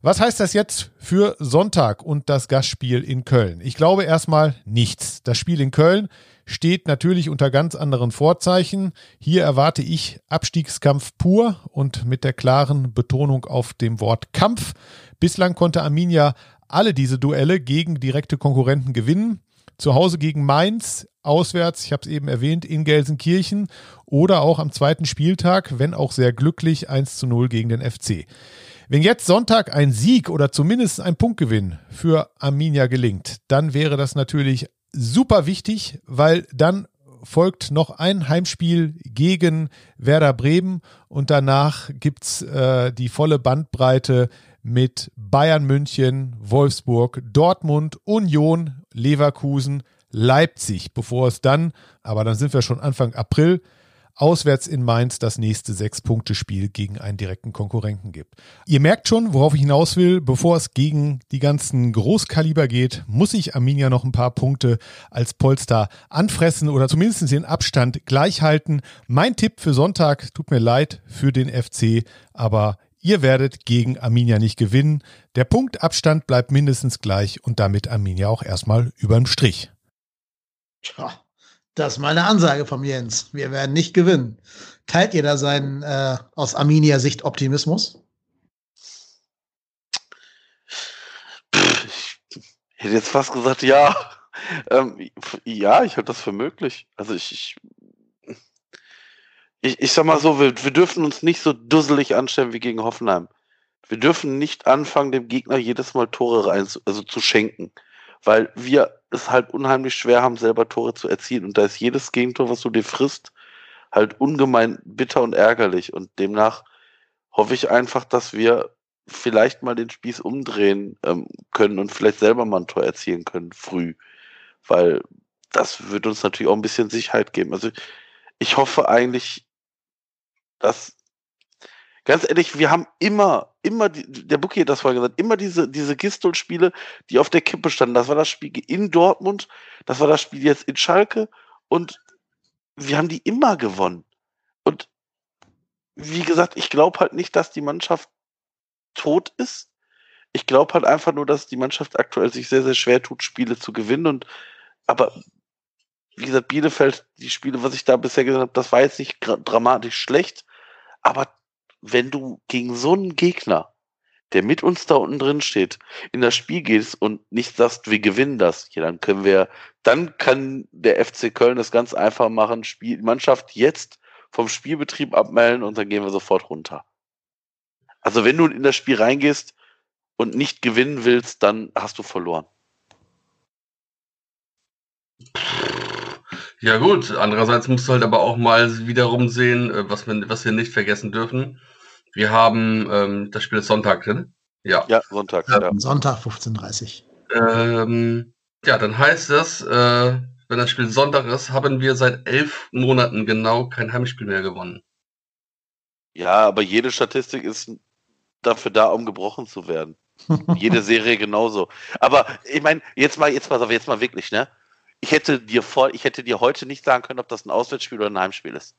Was heißt das jetzt für Sonntag und das Gastspiel in Köln? Ich glaube erstmal nichts. Das Spiel in Köln steht natürlich unter ganz anderen Vorzeichen. Hier erwarte ich Abstiegskampf pur und mit der klaren Betonung auf dem Wort Kampf. Bislang konnte Arminia alle diese Duelle gegen direkte Konkurrenten gewinnen. Zu Hause gegen Mainz, auswärts, ich habe es eben erwähnt, in Gelsenkirchen oder auch am zweiten Spieltag, wenn auch sehr glücklich, 1 zu 0 gegen den FC. Wenn jetzt Sonntag ein Sieg oder zumindest ein Punktgewinn für Arminia gelingt, dann wäre das natürlich super wichtig, weil dann folgt noch ein Heimspiel gegen Werder Bremen und danach gibt's äh, die volle Bandbreite mit Bayern München, Wolfsburg, Dortmund, Union, Leverkusen, Leipzig, bevor es dann, aber dann sind wir schon Anfang April, auswärts in Mainz das nächste Sechs-Punkte-Spiel gegen einen direkten Konkurrenten gibt. Ihr merkt schon, worauf ich hinaus will. Bevor es gegen die ganzen Großkaliber geht, muss ich Arminia noch ein paar Punkte als Polster anfressen oder zumindest den Abstand gleich halten. Mein Tipp für Sonntag, tut mir leid für den FC, aber Ihr werdet gegen Arminia nicht gewinnen. Der Punktabstand bleibt mindestens gleich und damit Arminia auch erstmal überm Strich. Tja, das ist mal eine Ansage vom Jens. Wir werden nicht gewinnen. Teilt ihr da seinen äh, aus Arminia Sicht Optimismus? Ich hätte jetzt fast gesagt, ja. Ähm, ja, ich halte das für möglich. Also ich, ich, ich, ich sag mal so, wir, wir dürfen uns nicht so dusselig anstellen wie gegen Hoffenheim. Wir dürfen nicht anfangen, dem Gegner jedes Mal Tore rein, also zu schenken weil wir es halt unheimlich schwer haben, selber Tore zu erzielen. Und da ist jedes Gegentor, was du dir frisst, halt ungemein bitter und ärgerlich. Und demnach hoffe ich einfach, dass wir vielleicht mal den Spieß umdrehen ähm, können und vielleicht selber mal ein Tor erzielen können, früh. Weil das wird uns natürlich auch ein bisschen Sicherheit geben. Also ich hoffe eigentlich, dass ganz ehrlich, wir haben immer, immer, die, der Bookie hat das vorhin gesagt, immer diese, diese Gistol-Spiele, die auf der Kippe standen. Das war das Spiel in Dortmund, das war das Spiel jetzt in Schalke und wir haben die immer gewonnen. Und wie gesagt, ich glaube halt nicht, dass die Mannschaft tot ist. Ich glaube halt einfach nur, dass die Mannschaft aktuell sich sehr, sehr schwer tut, Spiele zu gewinnen. Und aber wie gesagt, Bielefeld, die Spiele, was ich da bisher gesehen habe, das war jetzt nicht dramatisch schlecht, aber wenn du gegen so einen Gegner, der mit uns da unten drin steht, in das Spiel gehst und nicht sagst, wir gewinnen das, ja, dann können wir, dann kann der FC Köln das ganz einfach machen, Spiel, Mannschaft jetzt vom Spielbetrieb abmelden und dann gehen wir sofort runter. Also wenn du in das Spiel reingehst und nicht gewinnen willst, dann hast du verloren. Ja gut, andererseits musst du halt aber auch mal wiederum sehen, äh, was wir, was wir nicht vergessen dürfen. Wir haben ähm, das Spiel ist Sonntag drin. Ja, ja Sonntag. Ja. Sonntag 15.30 ähm, ja, dann heißt das, äh, wenn das Spiel Sonntag ist, haben wir seit elf Monaten genau kein Heimspiel mehr gewonnen. Ja, aber jede Statistik ist dafür da, um gebrochen zu werden. jede Serie genauso. Aber ich meine, jetzt mal, jetzt mal, jetzt mal wirklich, ne? Ich hätte dir vor, ich hätte dir heute nicht sagen können, ob das ein Auswärtsspiel oder ein Heimspiel ist.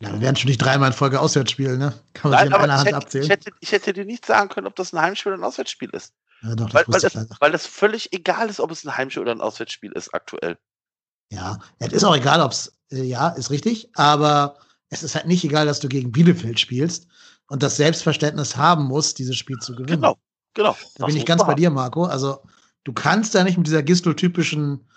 Ja, wir werden schon nicht dreimal in Folge auswärts spielen, ne? Kann man Nein, sich in einer Hand hätte, abzählen. Ich hätte, ich hätte dir nicht sagen können, ob das ein Heimspiel oder ein Auswärtsspiel ist. Ja, doch, weil, weil, das, weil das völlig egal ist, ob es ein Heimspiel oder ein Auswärtsspiel ist aktuell. Ja, es ist auch egal, ob es, äh, ja, ist richtig, aber es ist halt nicht egal, dass du gegen Bielefeld spielst und das Selbstverständnis haben musst, dieses Spiel zu gewinnen. Genau, genau. Da bin ich ganz bei dir, Marco. Also, du kannst da nicht mit dieser Gistel-typischen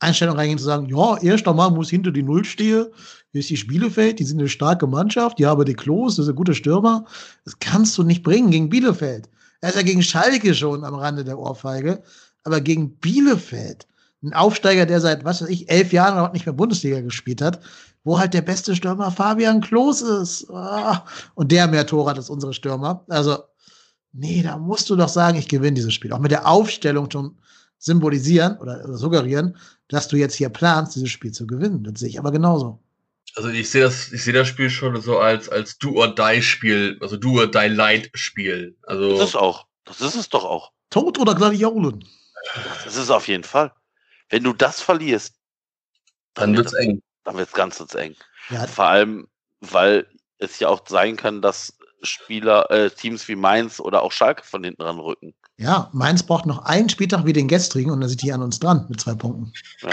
Einstellung reingehen, zu sagen, ja, erst einmal muss hinter die Null stehen, hier ist die Spielefeld, die sind eine starke Mannschaft, die haben die Klos, das ist ein guter Stürmer. Das kannst du nicht bringen gegen Bielefeld. Er ist ja gegen Schalke schon am Rande der Ohrfeige, aber gegen Bielefeld, ein Aufsteiger, der seit, was weiß ich, elf Jahren noch nicht mehr Bundesliga gespielt hat, wo halt der beste Stürmer Fabian Klos ist. Ah, und der mehr Tore hat als unsere Stürmer. Also, nee, da musst du doch sagen, ich gewinne dieses Spiel. Auch mit der Aufstellung schon symbolisieren oder suggerieren, dass du jetzt hier planst, dieses Spiel zu gewinnen. Das sehe ich aber genauso. Also ich sehe das, ich sehe das Spiel schon so als als Do or Die Spiel, also Do or Die Light Spiel. Also Das ist auch. Das ist es doch auch. Tod oder Gladiolen? Das ist es auf jeden Fall. Wenn du das verlierst, dann wird wird's eng. dann wird es ganz, ganz eng. Ja, Vor allem, weil es ja auch sein kann, dass Spieler, äh, Teams wie Mainz oder auch Schalke von hinten ranrücken. Ja, Mainz braucht noch einen Spieltag wie den gestrigen und dann sind die an uns dran mit zwei Punkten. Ja.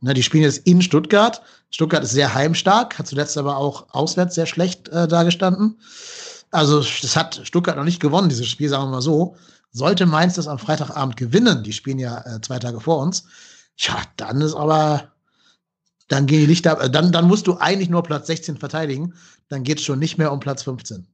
Ne, die spielen jetzt in Stuttgart. Stuttgart ist sehr heimstark, hat zuletzt aber auch auswärts sehr schlecht äh, dargestanden. Also, das hat Stuttgart noch nicht gewonnen, dieses Spiel, sagen wir mal so. Sollte Mainz das am Freitagabend gewinnen, die spielen ja äh, zwei Tage vor uns, ja, dann ist aber, dann gehen die Lichter, äh, dann, dann musst du eigentlich nur Platz 16 verteidigen, dann geht es schon nicht mehr um Platz 15.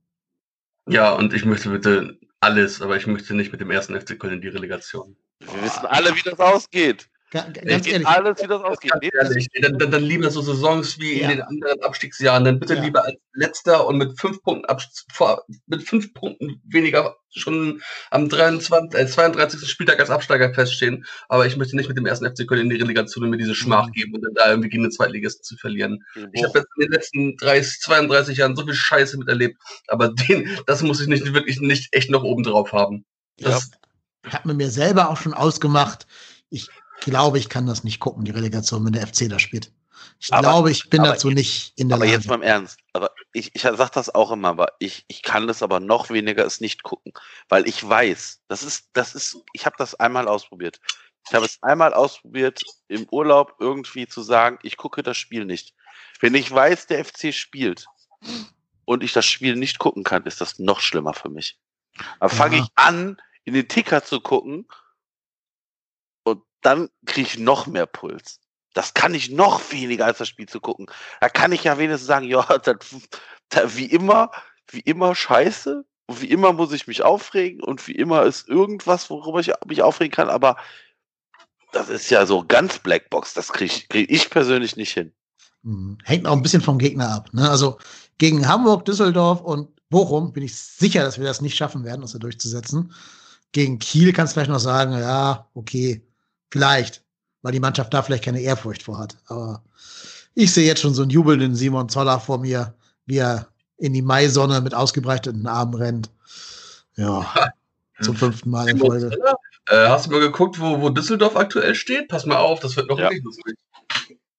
Ja, und ich möchte bitte alles, aber ich möchte nicht mit dem ersten FC Köln in die Relegation. Wir wissen alle, wie das ausgeht. Ganz ehrlich, alles, wie das ausgeht. Ganz ehrlich, dann, dann, dann lieber so Saisons wie Ja. in den anderen Abstiegsjahren, dann bitte Ja. lieber als letzter und mit fünf Punkten vor, mit fünf Punkten weniger schon am 23, äh, 32. Spieltag als Absteiger feststehen. Aber ich möchte nicht mit dem ersten FC Köln in die Relegation und mir diese Schmach Mhm. geben und dann da irgendwie gegen den Zweitligisten zu verlieren. Ich Oh. habe jetzt in den letzten 30, 32 Jahren so viel Scheiße miterlebt, aber den, das muss ich nicht wirklich nicht echt noch oben drauf haben. ja. Das, ich habe mir mir selber auch schon ausgemacht, ich glaube, ich kann das nicht gucken, die Relegation, wenn der FC da spielt. Ich Aber- glaube, ich bin aber dazu nicht in der Aber Lage. jetzt mal im Ernst. Aber ich, ich sag das auch immer, aber ich, ich kann das aber noch weniger es nicht gucken. Weil ich weiß, das ist, das ist, ich habe das einmal ausprobiert. Ich habe es einmal ausprobiert, im Urlaub irgendwie zu sagen, ich gucke das Spiel nicht. Wenn ich weiß, der FC spielt und ich das Spiel nicht gucken kann, ist das noch schlimmer für mich. Aber fange ich an, in den Ticker zu gucken dann kriege ich noch mehr Puls. Das kann ich noch weniger als das Spiel zu gucken. Da kann ich ja wenigstens sagen, ja, das, das, wie immer, wie immer scheiße. Und wie immer muss ich mich aufregen und wie immer ist irgendwas, worüber ich mich aufregen kann, aber das ist ja so ganz Blackbox, das kriege ich, krieg ich persönlich nicht hin. Mhm. Hängt auch ein bisschen vom Gegner ab. Ne? Also gegen Hamburg, Düsseldorf und Bochum bin ich sicher, dass wir das nicht schaffen werden, das da durchzusetzen. Gegen Kiel kannst du vielleicht noch sagen, ja, okay, vielleicht, weil die Mannschaft da vielleicht keine Ehrfurcht vor hat. Aber ich sehe jetzt schon so einen jubelnden Simon Zoller vor mir, wie er in die Maisonne mit ausgebreiteten Armen rennt. Ja, zum fünften Mal in Folge. Äh, hast du mal geguckt, wo, wo Düsseldorf aktuell steht? Pass mal auf, das wird noch Ja. richtig lustig.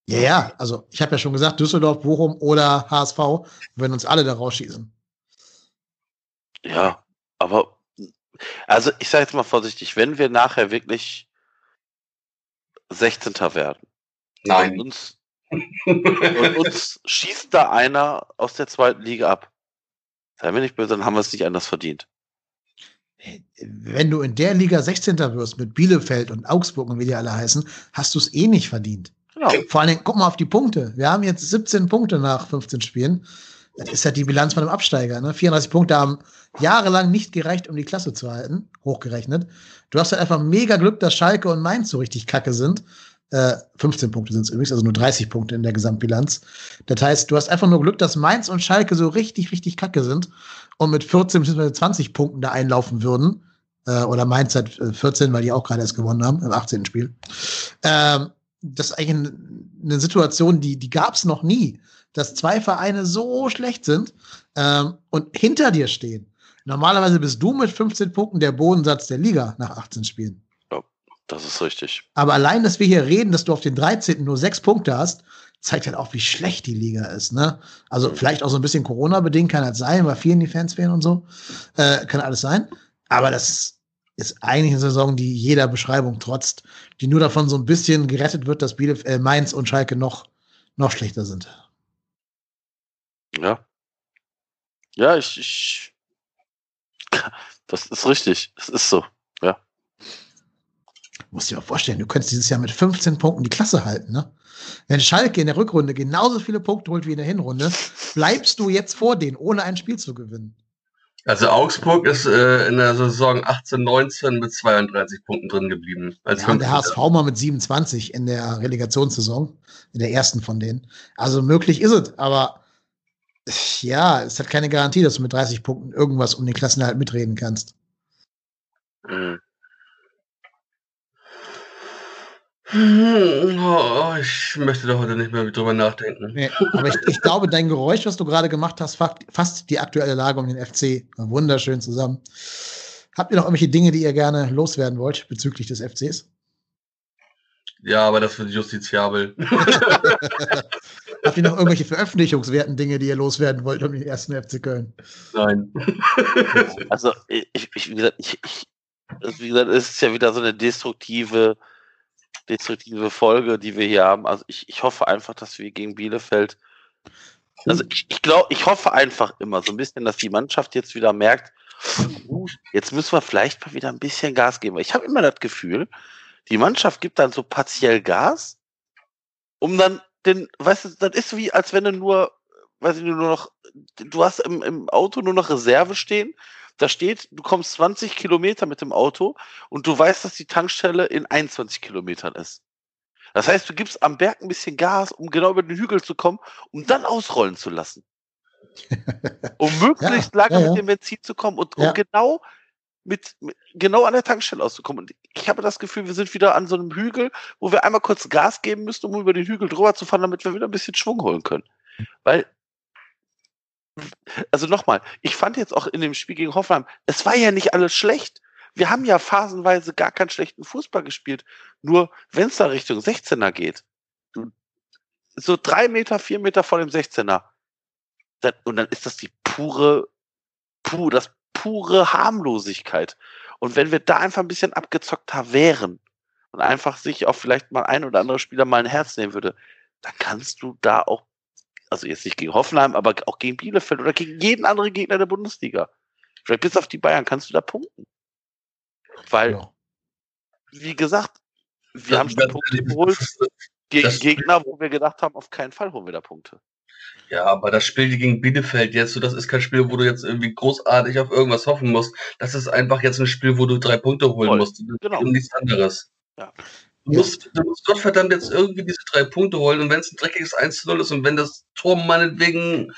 Ja, ja, also ich habe ja schon gesagt, Düsseldorf, Bochum oder HSV werden uns alle da rausschießen. Ja, aber also ich sage jetzt mal vorsichtig, wenn wir nachher wirklich 16. werden und uns, und uns schießt da einer aus der zweiten Liga ab, seien wir nicht böse, dann haben wir es nicht anders verdient. Wenn du in der Liga 16. wirst mit Bielefeld und Augsburg und wie die alle heißen, hast du es eh nicht verdient. Genau. Vor allen Dingen, guck mal auf die Punkte. Wir haben jetzt 17 Punkte nach 15 Spielen. Das ist ja die Bilanz von einem Absteiger. Ne? 34 Punkte haben jahrelang nicht gereicht, um die Klasse zu halten, hochgerechnet. Du hast halt einfach mega Glück, dass Schalke und Mainz so richtig kacke sind. Äh, 15 Punkte sind es übrigens, also nur 30 Punkte in der Gesamtbilanz. Das heißt, du hast einfach nur Glück, dass Mainz und Schalke so richtig, richtig kacke sind und mit 14 bzw. 20 Punkten da einlaufen würden. Äh, oder Mainz hat äh, 14, weil die auch gerade erst gewonnen haben, im 18. Spiel. Ähm, das ist eigentlich ein- eine Situation, die, die gab es noch nie, dass zwei Vereine so schlecht sind ähm, und hinter dir stehen. Normalerweise bist du mit 15 Punkten der Bodensatz der Liga nach 18 Spielen. Das ist richtig. Aber allein, dass wir hier reden, dass du auf den 13. nur sechs Punkte hast, zeigt halt auch, wie schlecht die Liga ist. Ne? Also Mhm. vielleicht auch so ein bisschen Corona-bedingt kann das sein, weil vielen die Fans fehlen und so. Äh, kann alles sein. Aber das ist eigentlich eine Saison, die jeder Beschreibung trotzt, die nur davon so ein bisschen gerettet wird, dass Bielef äh, Mainz und Schalke noch, noch schlechter sind. Ja. Ja, ich, ich. Das ist richtig. Das ist so. Musst dir mal vorstellen, du könntest dieses Jahr mit 15 Punkten die Klasse halten, ne? Wenn Schalke in der Rückrunde genauso viele Punkte holt wie in der Hinrunde, bleibst du jetzt vor denen, ohne ein Spiel zu gewinnen. Also Augsburg ist äh, in der Saison 18, 19 mit 32 Punkten drin geblieben. Als Ja, und der 15. HSV mal mit 27 in der Relegationssaison, in der ersten von denen. Also möglich ist es, aber ja, es hat keine Garantie, dass du mit 30 Punkten irgendwas um den Klassenerhalt mitreden kannst. Mhm. Hm, oh, ich möchte da heute nicht mehr drüber nachdenken. Nee, aber ich, ich, glaube, dein Geräusch, was du gerade gemacht hast, fasst die aktuelle Lage um den FC wunderschön zusammen. Habt ihr noch irgendwelche Dinge, die ihr gerne loswerden wollt bezüglich des FCs? Ja, aber das wird justiziabel. Habt ihr noch irgendwelche veröffentlichungswerten Dinge, die ihr loswerden wollt um den ersten FC Köln? Nein. Also, ich, ich, wie gesagt, ich, ich, wie gesagt, es ist ja wieder so eine destruktive, destruktive Folge, die wir hier haben. Also, ich, ich hoffe einfach, dass wir gegen Bielefeld. Also, ich, ich glaube, ich hoffe einfach immer so ein bisschen, dass die Mannschaft jetzt wieder merkt, jetzt müssen wir vielleicht mal wieder ein bisschen Gas geben. Ich habe immer das Gefühl, die Mannschaft gibt dann so partiell Gas, um dann den, weißt du, das ist wie, als wenn du nur, weiß ich nur noch, du hast im, im Auto nur noch Reserve stehen. Da steht, du kommst 20 Kilometer mit dem Auto und du weißt, dass die Tankstelle in 21 Kilometern ist. Das heißt, du gibst am Berg ein bisschen Gas, um genau über den Hügel zu kommen, um dann ausrollen zu lassen. um möglichst ja, lange ja, ja. mit dem Benzin zu kommen und um genau mit, mit, genau an der Tankstelle auszukommen. Und ich habe das Gefühl, wir sind wieder an so einem Hügel, wo wir einmal kurz Gas geben müssen, um über den Hügel drüber zu fahren, damit wir wieder ein bisschen Schwung holen können. Weil, also nochmal, ich fand jetzt auch in dem Spiel gegen Hoffenheim, es war ja nicht alles schlecht. Wir haben ja phasenweise gar keinen schlechten Fußball gespielt. Nur wenn es da Richtung 16er geht, so drei Meter, vier Meter vor dem 16er, dann, und dann ist das die pure, pur, das pure Harmlosigkeit. Und wenn wir da einfach ein bisschen abgezockter wären und einfach sich auch vielleicht mal ein oder andere Spieler mal ein Herz nehmen würde, dann kannst du da auch, also jetzt nicht gegen Hoffenheim, aber auch gegen Bielefeld oder gegen jeden anderen Gegner der Bundesliga. Vielleicht bis auf die Bayern kannst du da punkten. Weil, ja. wie gesagt, wir das haben schon Punkte geholt gegen Gegner, wo wir gedacht haben, auf keinen Fall holen wir da Punkte. Ja, aber das Spiel gegen Bielefeld jetzt, so das ist kein Spiel, wo du jetzt irgendwie großartig auf irgendwas hoffen musst. Das ist einfach jetzt ein Spiel, wo du drei Punkte holen Voll. musst. Genau. Und nichts anderes. Ja. Du musst, du musst Gottverdammt jetzt irgendwie diese drei Punkte holen und wenn es ein dreckiges 1 0 ist und wenn das Tor meinetwegen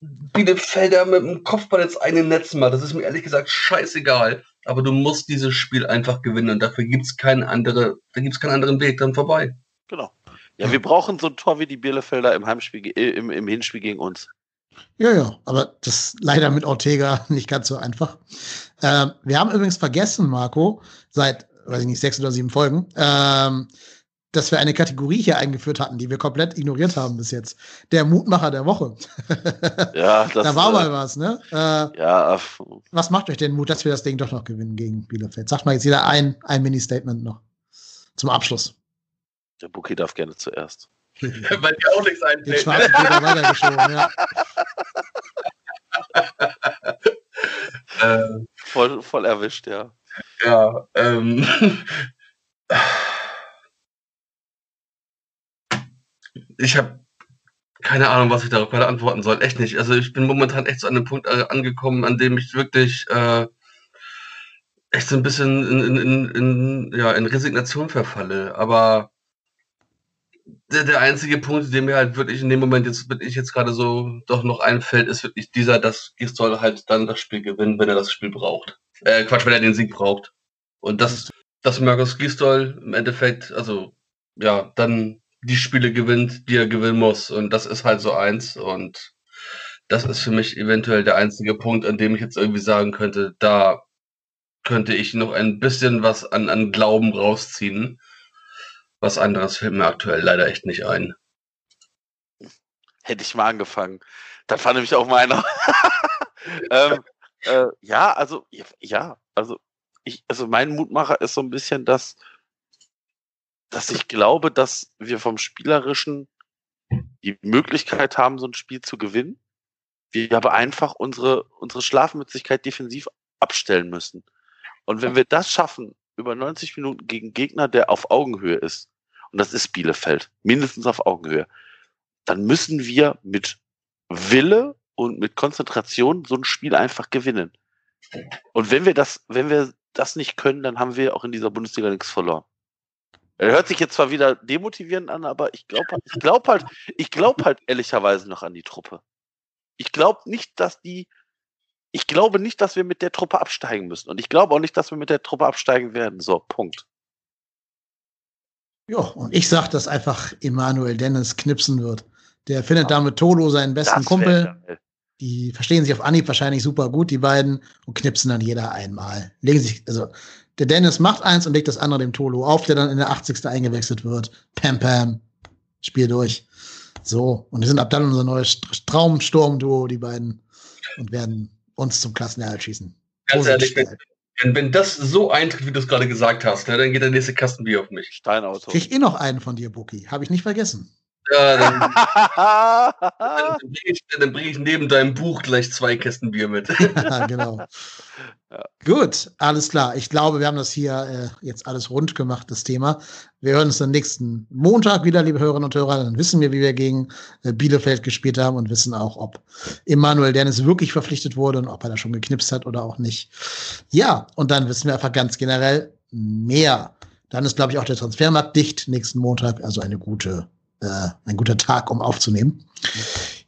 Bielefelder mit dem Kopfball jetzt einen Netz macht, das ist mir ehrlich gesagt scheißegal. Aber du musst dieses Spiel einfach gewinnen und dafür gibt es keinen andere, keinen anderen Weg dann vorbei. Genau. Ja, wir brauchen so ein Tor wie die Bielefelder im, Heimspiel, äh, im, im Hinspiel gegen uns. Ja, ja, aber das ist leider mit Ortega nicht ganz so einfach. Ähm, wir haben übrigens vergessen, Marco, seit, weiß ich nicht, sechs oder sieben Folgen, ähm, dass wir eine Kategorie hier eingeführt hatten, die wir komplett ignoriert haben bis jetzt. Der Mutmacher der Woche. Ja, das, da war äh, mal was, ne? Äh, ja. Was macht euch denn Mut, dass wir das Ding doch noch gewinnen gegen Bielefeld? Sagt mal jetzt jeder ein, ein Mini-Statement noch zum Abschluss. Der Buki darf gerne zuerst. Weil dir auch nichts einfällt. Den schwarzen Peter weitergeschoben, ja. ähm, voll, voll erwischt, ja. Ja, ähm. ich habe keine Ahnung, was ich darauf gerade antworten soll. Echt nicht. Also ich bin momentan echt so an dem Punkt äh, angekommen, an dem ich wirklich äh, echt so ein bisschen in, in, in, ja, in Resignation verfalle. Aber der, der einzige Punkt, der mir halt wirklich in dem Moment jetzt, wenn ich jetzt gerade so doch noch einfällt, ist wirklich dieser, dass Gistol halt dann das Spiel gewinnt, wenn er das Spiel braucht. Äh, Quatsch, wenn er den Sieg braucht. Und das, dass Markus Gistol im Endeffekt, also, ja, dann die Spiele gewinnt, die er gewinnen muss. Und das ist halt so eins. Und das ist für mich eventuell der einzige Punkt, an dem ich jetzt irgendwie sagen könnte, da könnte ich noch ein bisschen was an, an Glauben rausziehen. Was anderes fällt mir aktuell leider echt nicht ein. Hätte ich mal angefangen. Dann fand nämlich auch meiner. ähm, äh, ja, also, ja, also, ich, also mein Mutmacher ist so ein bisschen, dass, dass ich glaube, dass wir vom Spielerischen die Möglichkeit haben, so ein Spiel zu gewinnen. Wir aber einfach unsere, unsere Schlafmützigkeit defensiv abstellen müssen. Und wenn wir das schaffen, über 90 Minuten gegen Gegner, der auf Augenhöhe ist, und das ist Bielefeld, mindestens auf Augenhöhe, dann müssen wir mit Wille und mit Konzentration so ein Spiel einfach gewinnen. Und wenn wir das, wenn wir das nicht können, dann haben wir auch in dieser Bundesliga nichts verloren. Er hört sich jetzt zwar wieder demotivierend an, aber ich glaube halt, ich glaube halt, ich glaube halt ehrlicherweise noch an die Truppe. Ich glaube nicht, dass die, ich glaube nicht, dass wir mit der Truppe absteigen müssen. Und ich glaube auch nicht, dass wir mit der Truppe absteigen werden. So, Punkt. Ja, und ich sag, dass einfach Emanuel Dennis knipsen wird. Der findet da mit Tolo seinen besten Das Kumpel. geil. Die verstehen sich auf Anhieb wahrscheinlich super gut, die beiden, und knipsen dann jeder einmal. Legen sich, also der Dennis macht eins und legt das andere dem Tolo auf, der dann in der 80. eingewechselt wird. Pam Pam. Spiel durch. So, und die sind ab dann unser neues St- Traumsturm-Duo, die beiden, und werden uns zum Klassenerhalt schießen. Ganz ehrlich, wenn, wenn, das so eintritt, wie du es gerade gesagt hast, ne, dann geht der nächste Kastenbier auf mich. Steinauto. Krieg ich eh noch einen von dir, Buki. Habe ich nicht vergessen. Ja, dann, dann bringe ich, bring ich neben deinem Buch gleich zwei Kästen Bier mit. Ja. Gut, alles klar. Ich glaube, wir haben das hier äh, jetzt alles rund gemacht, das Thema. Wir hören uns dann nächsten Montag wieder, liebe Hörerinnen und Hörer. Dann wissen wir, wie wir gegen äh, Bielefeld gespielt haben und wissen auch, ob Emanuel Dennis wirklich verpflichtet wurde und ob er da schon geknipst hat oder auch nicht. Ja, und dann wissen wir einfach ganz generell mehr. Dann ist, glaube ich, auch der Transfermarkt dicht nächsten Montag. Also eine gute, äh, ein guter Tag, um aufzunehmen.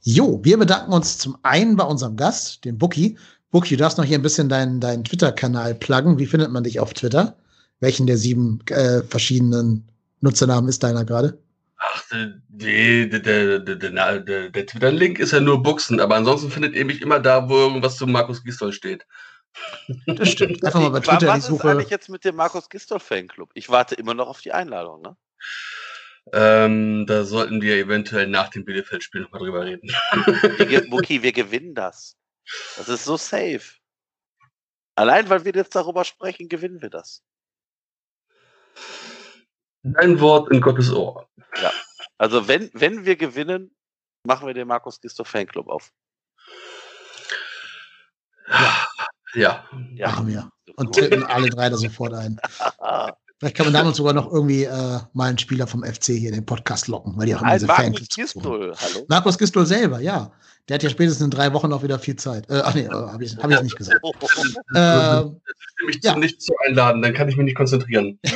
Jo, wir bedanken uns zum einen bei unserem Gast, dem Bookie. Bookie, du darfst noch hier ein bisschen deinen, deinen Twitter-Kanal pluggen. Wie findet man dich auf Twitter? Welchen der sieben äh, verschiedenen Nutzernamen ist deiner gerade? Ach, der, der, der, der, der, der, der Twitter-Link ist ja nur Buchsen, aber ansonsten findet ihr mich immer da, wo irgendwas zu Markus Gistol steht. Das stimmt. Einfach mal bei Twitter die Was ist Suche. eigentlich jetzt mit dem Markus Gistol Fanclub? Ich warte immer noch auf die Einladung, ne? Ähm, da sollten wir eventuell nach dem Bielefeld-Spiel nochmal drüber reden. Muki, wir gewinnen das. Das ist so safe. Allein weil wir jetzt darüber sprechen, gewinnen wir das. Dein Wort in Gottes Ohr. Also wenn, wenn wir gewinnen, machen wir den Markus Gistol Fanclub auf. Ja. Ja. Machen wir. Und tippen alle drei da sofort ein. Vielleicht kann man damit sogar noch irgendwie äh, mal einen Spieler vom FC hier in den Podcast locken, weil die auch immer diese Markus Fanclubs. Gistol, hallo? Markus Gistol selber, ja. Der hat ja spätestens in drei Wochen auch wieder viel Zeit. Äh, ach nee, äh, habe ich, hab ich nicht gesagt. Oh, Äh, Mich Ja. zu nicht zu einladen, dann kann ich mich nicht konzentrieren.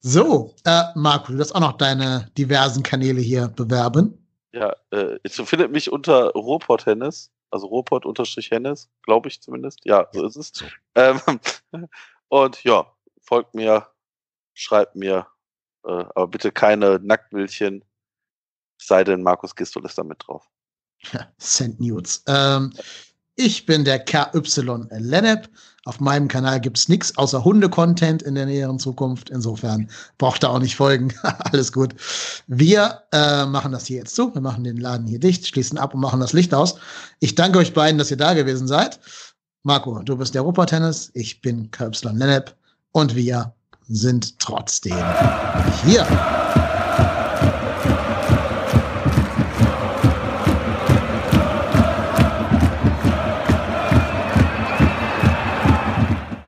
so, äh, Marco, du darfst auch noch deine diversen Kanäle hier bewerben. Ja, äh, ihr findet mich unter Ruhrpott Hennes, also Ruhrpott unterstrich Hennes, glaube ich zumindest. Ja, so ist es. Ähm, und ja, folgt mir, schreibt mir, äh, aber bitte keine Nacktbildchen, es sei denn Markus Gistol ist da mit drauf. Send News. Ähm, ich bin der KY Lennep. Auf meinem Kanal gibt's nichts außer Hunde-Content in der näheren Zukunft. Insofern braucht ihr auch nicht folgen. Alles gut. Wir äh, machen das hier jetzt zu. Wir machen den Laden hier dicht, schließen ab und machen das Licht aus. Ich danke euch beiden, dass ihr da gewesen seid. Marco, du bist der Ruhrpott-Tennis. Ich bin KY Lennep. Und wir sind trotzdem hier.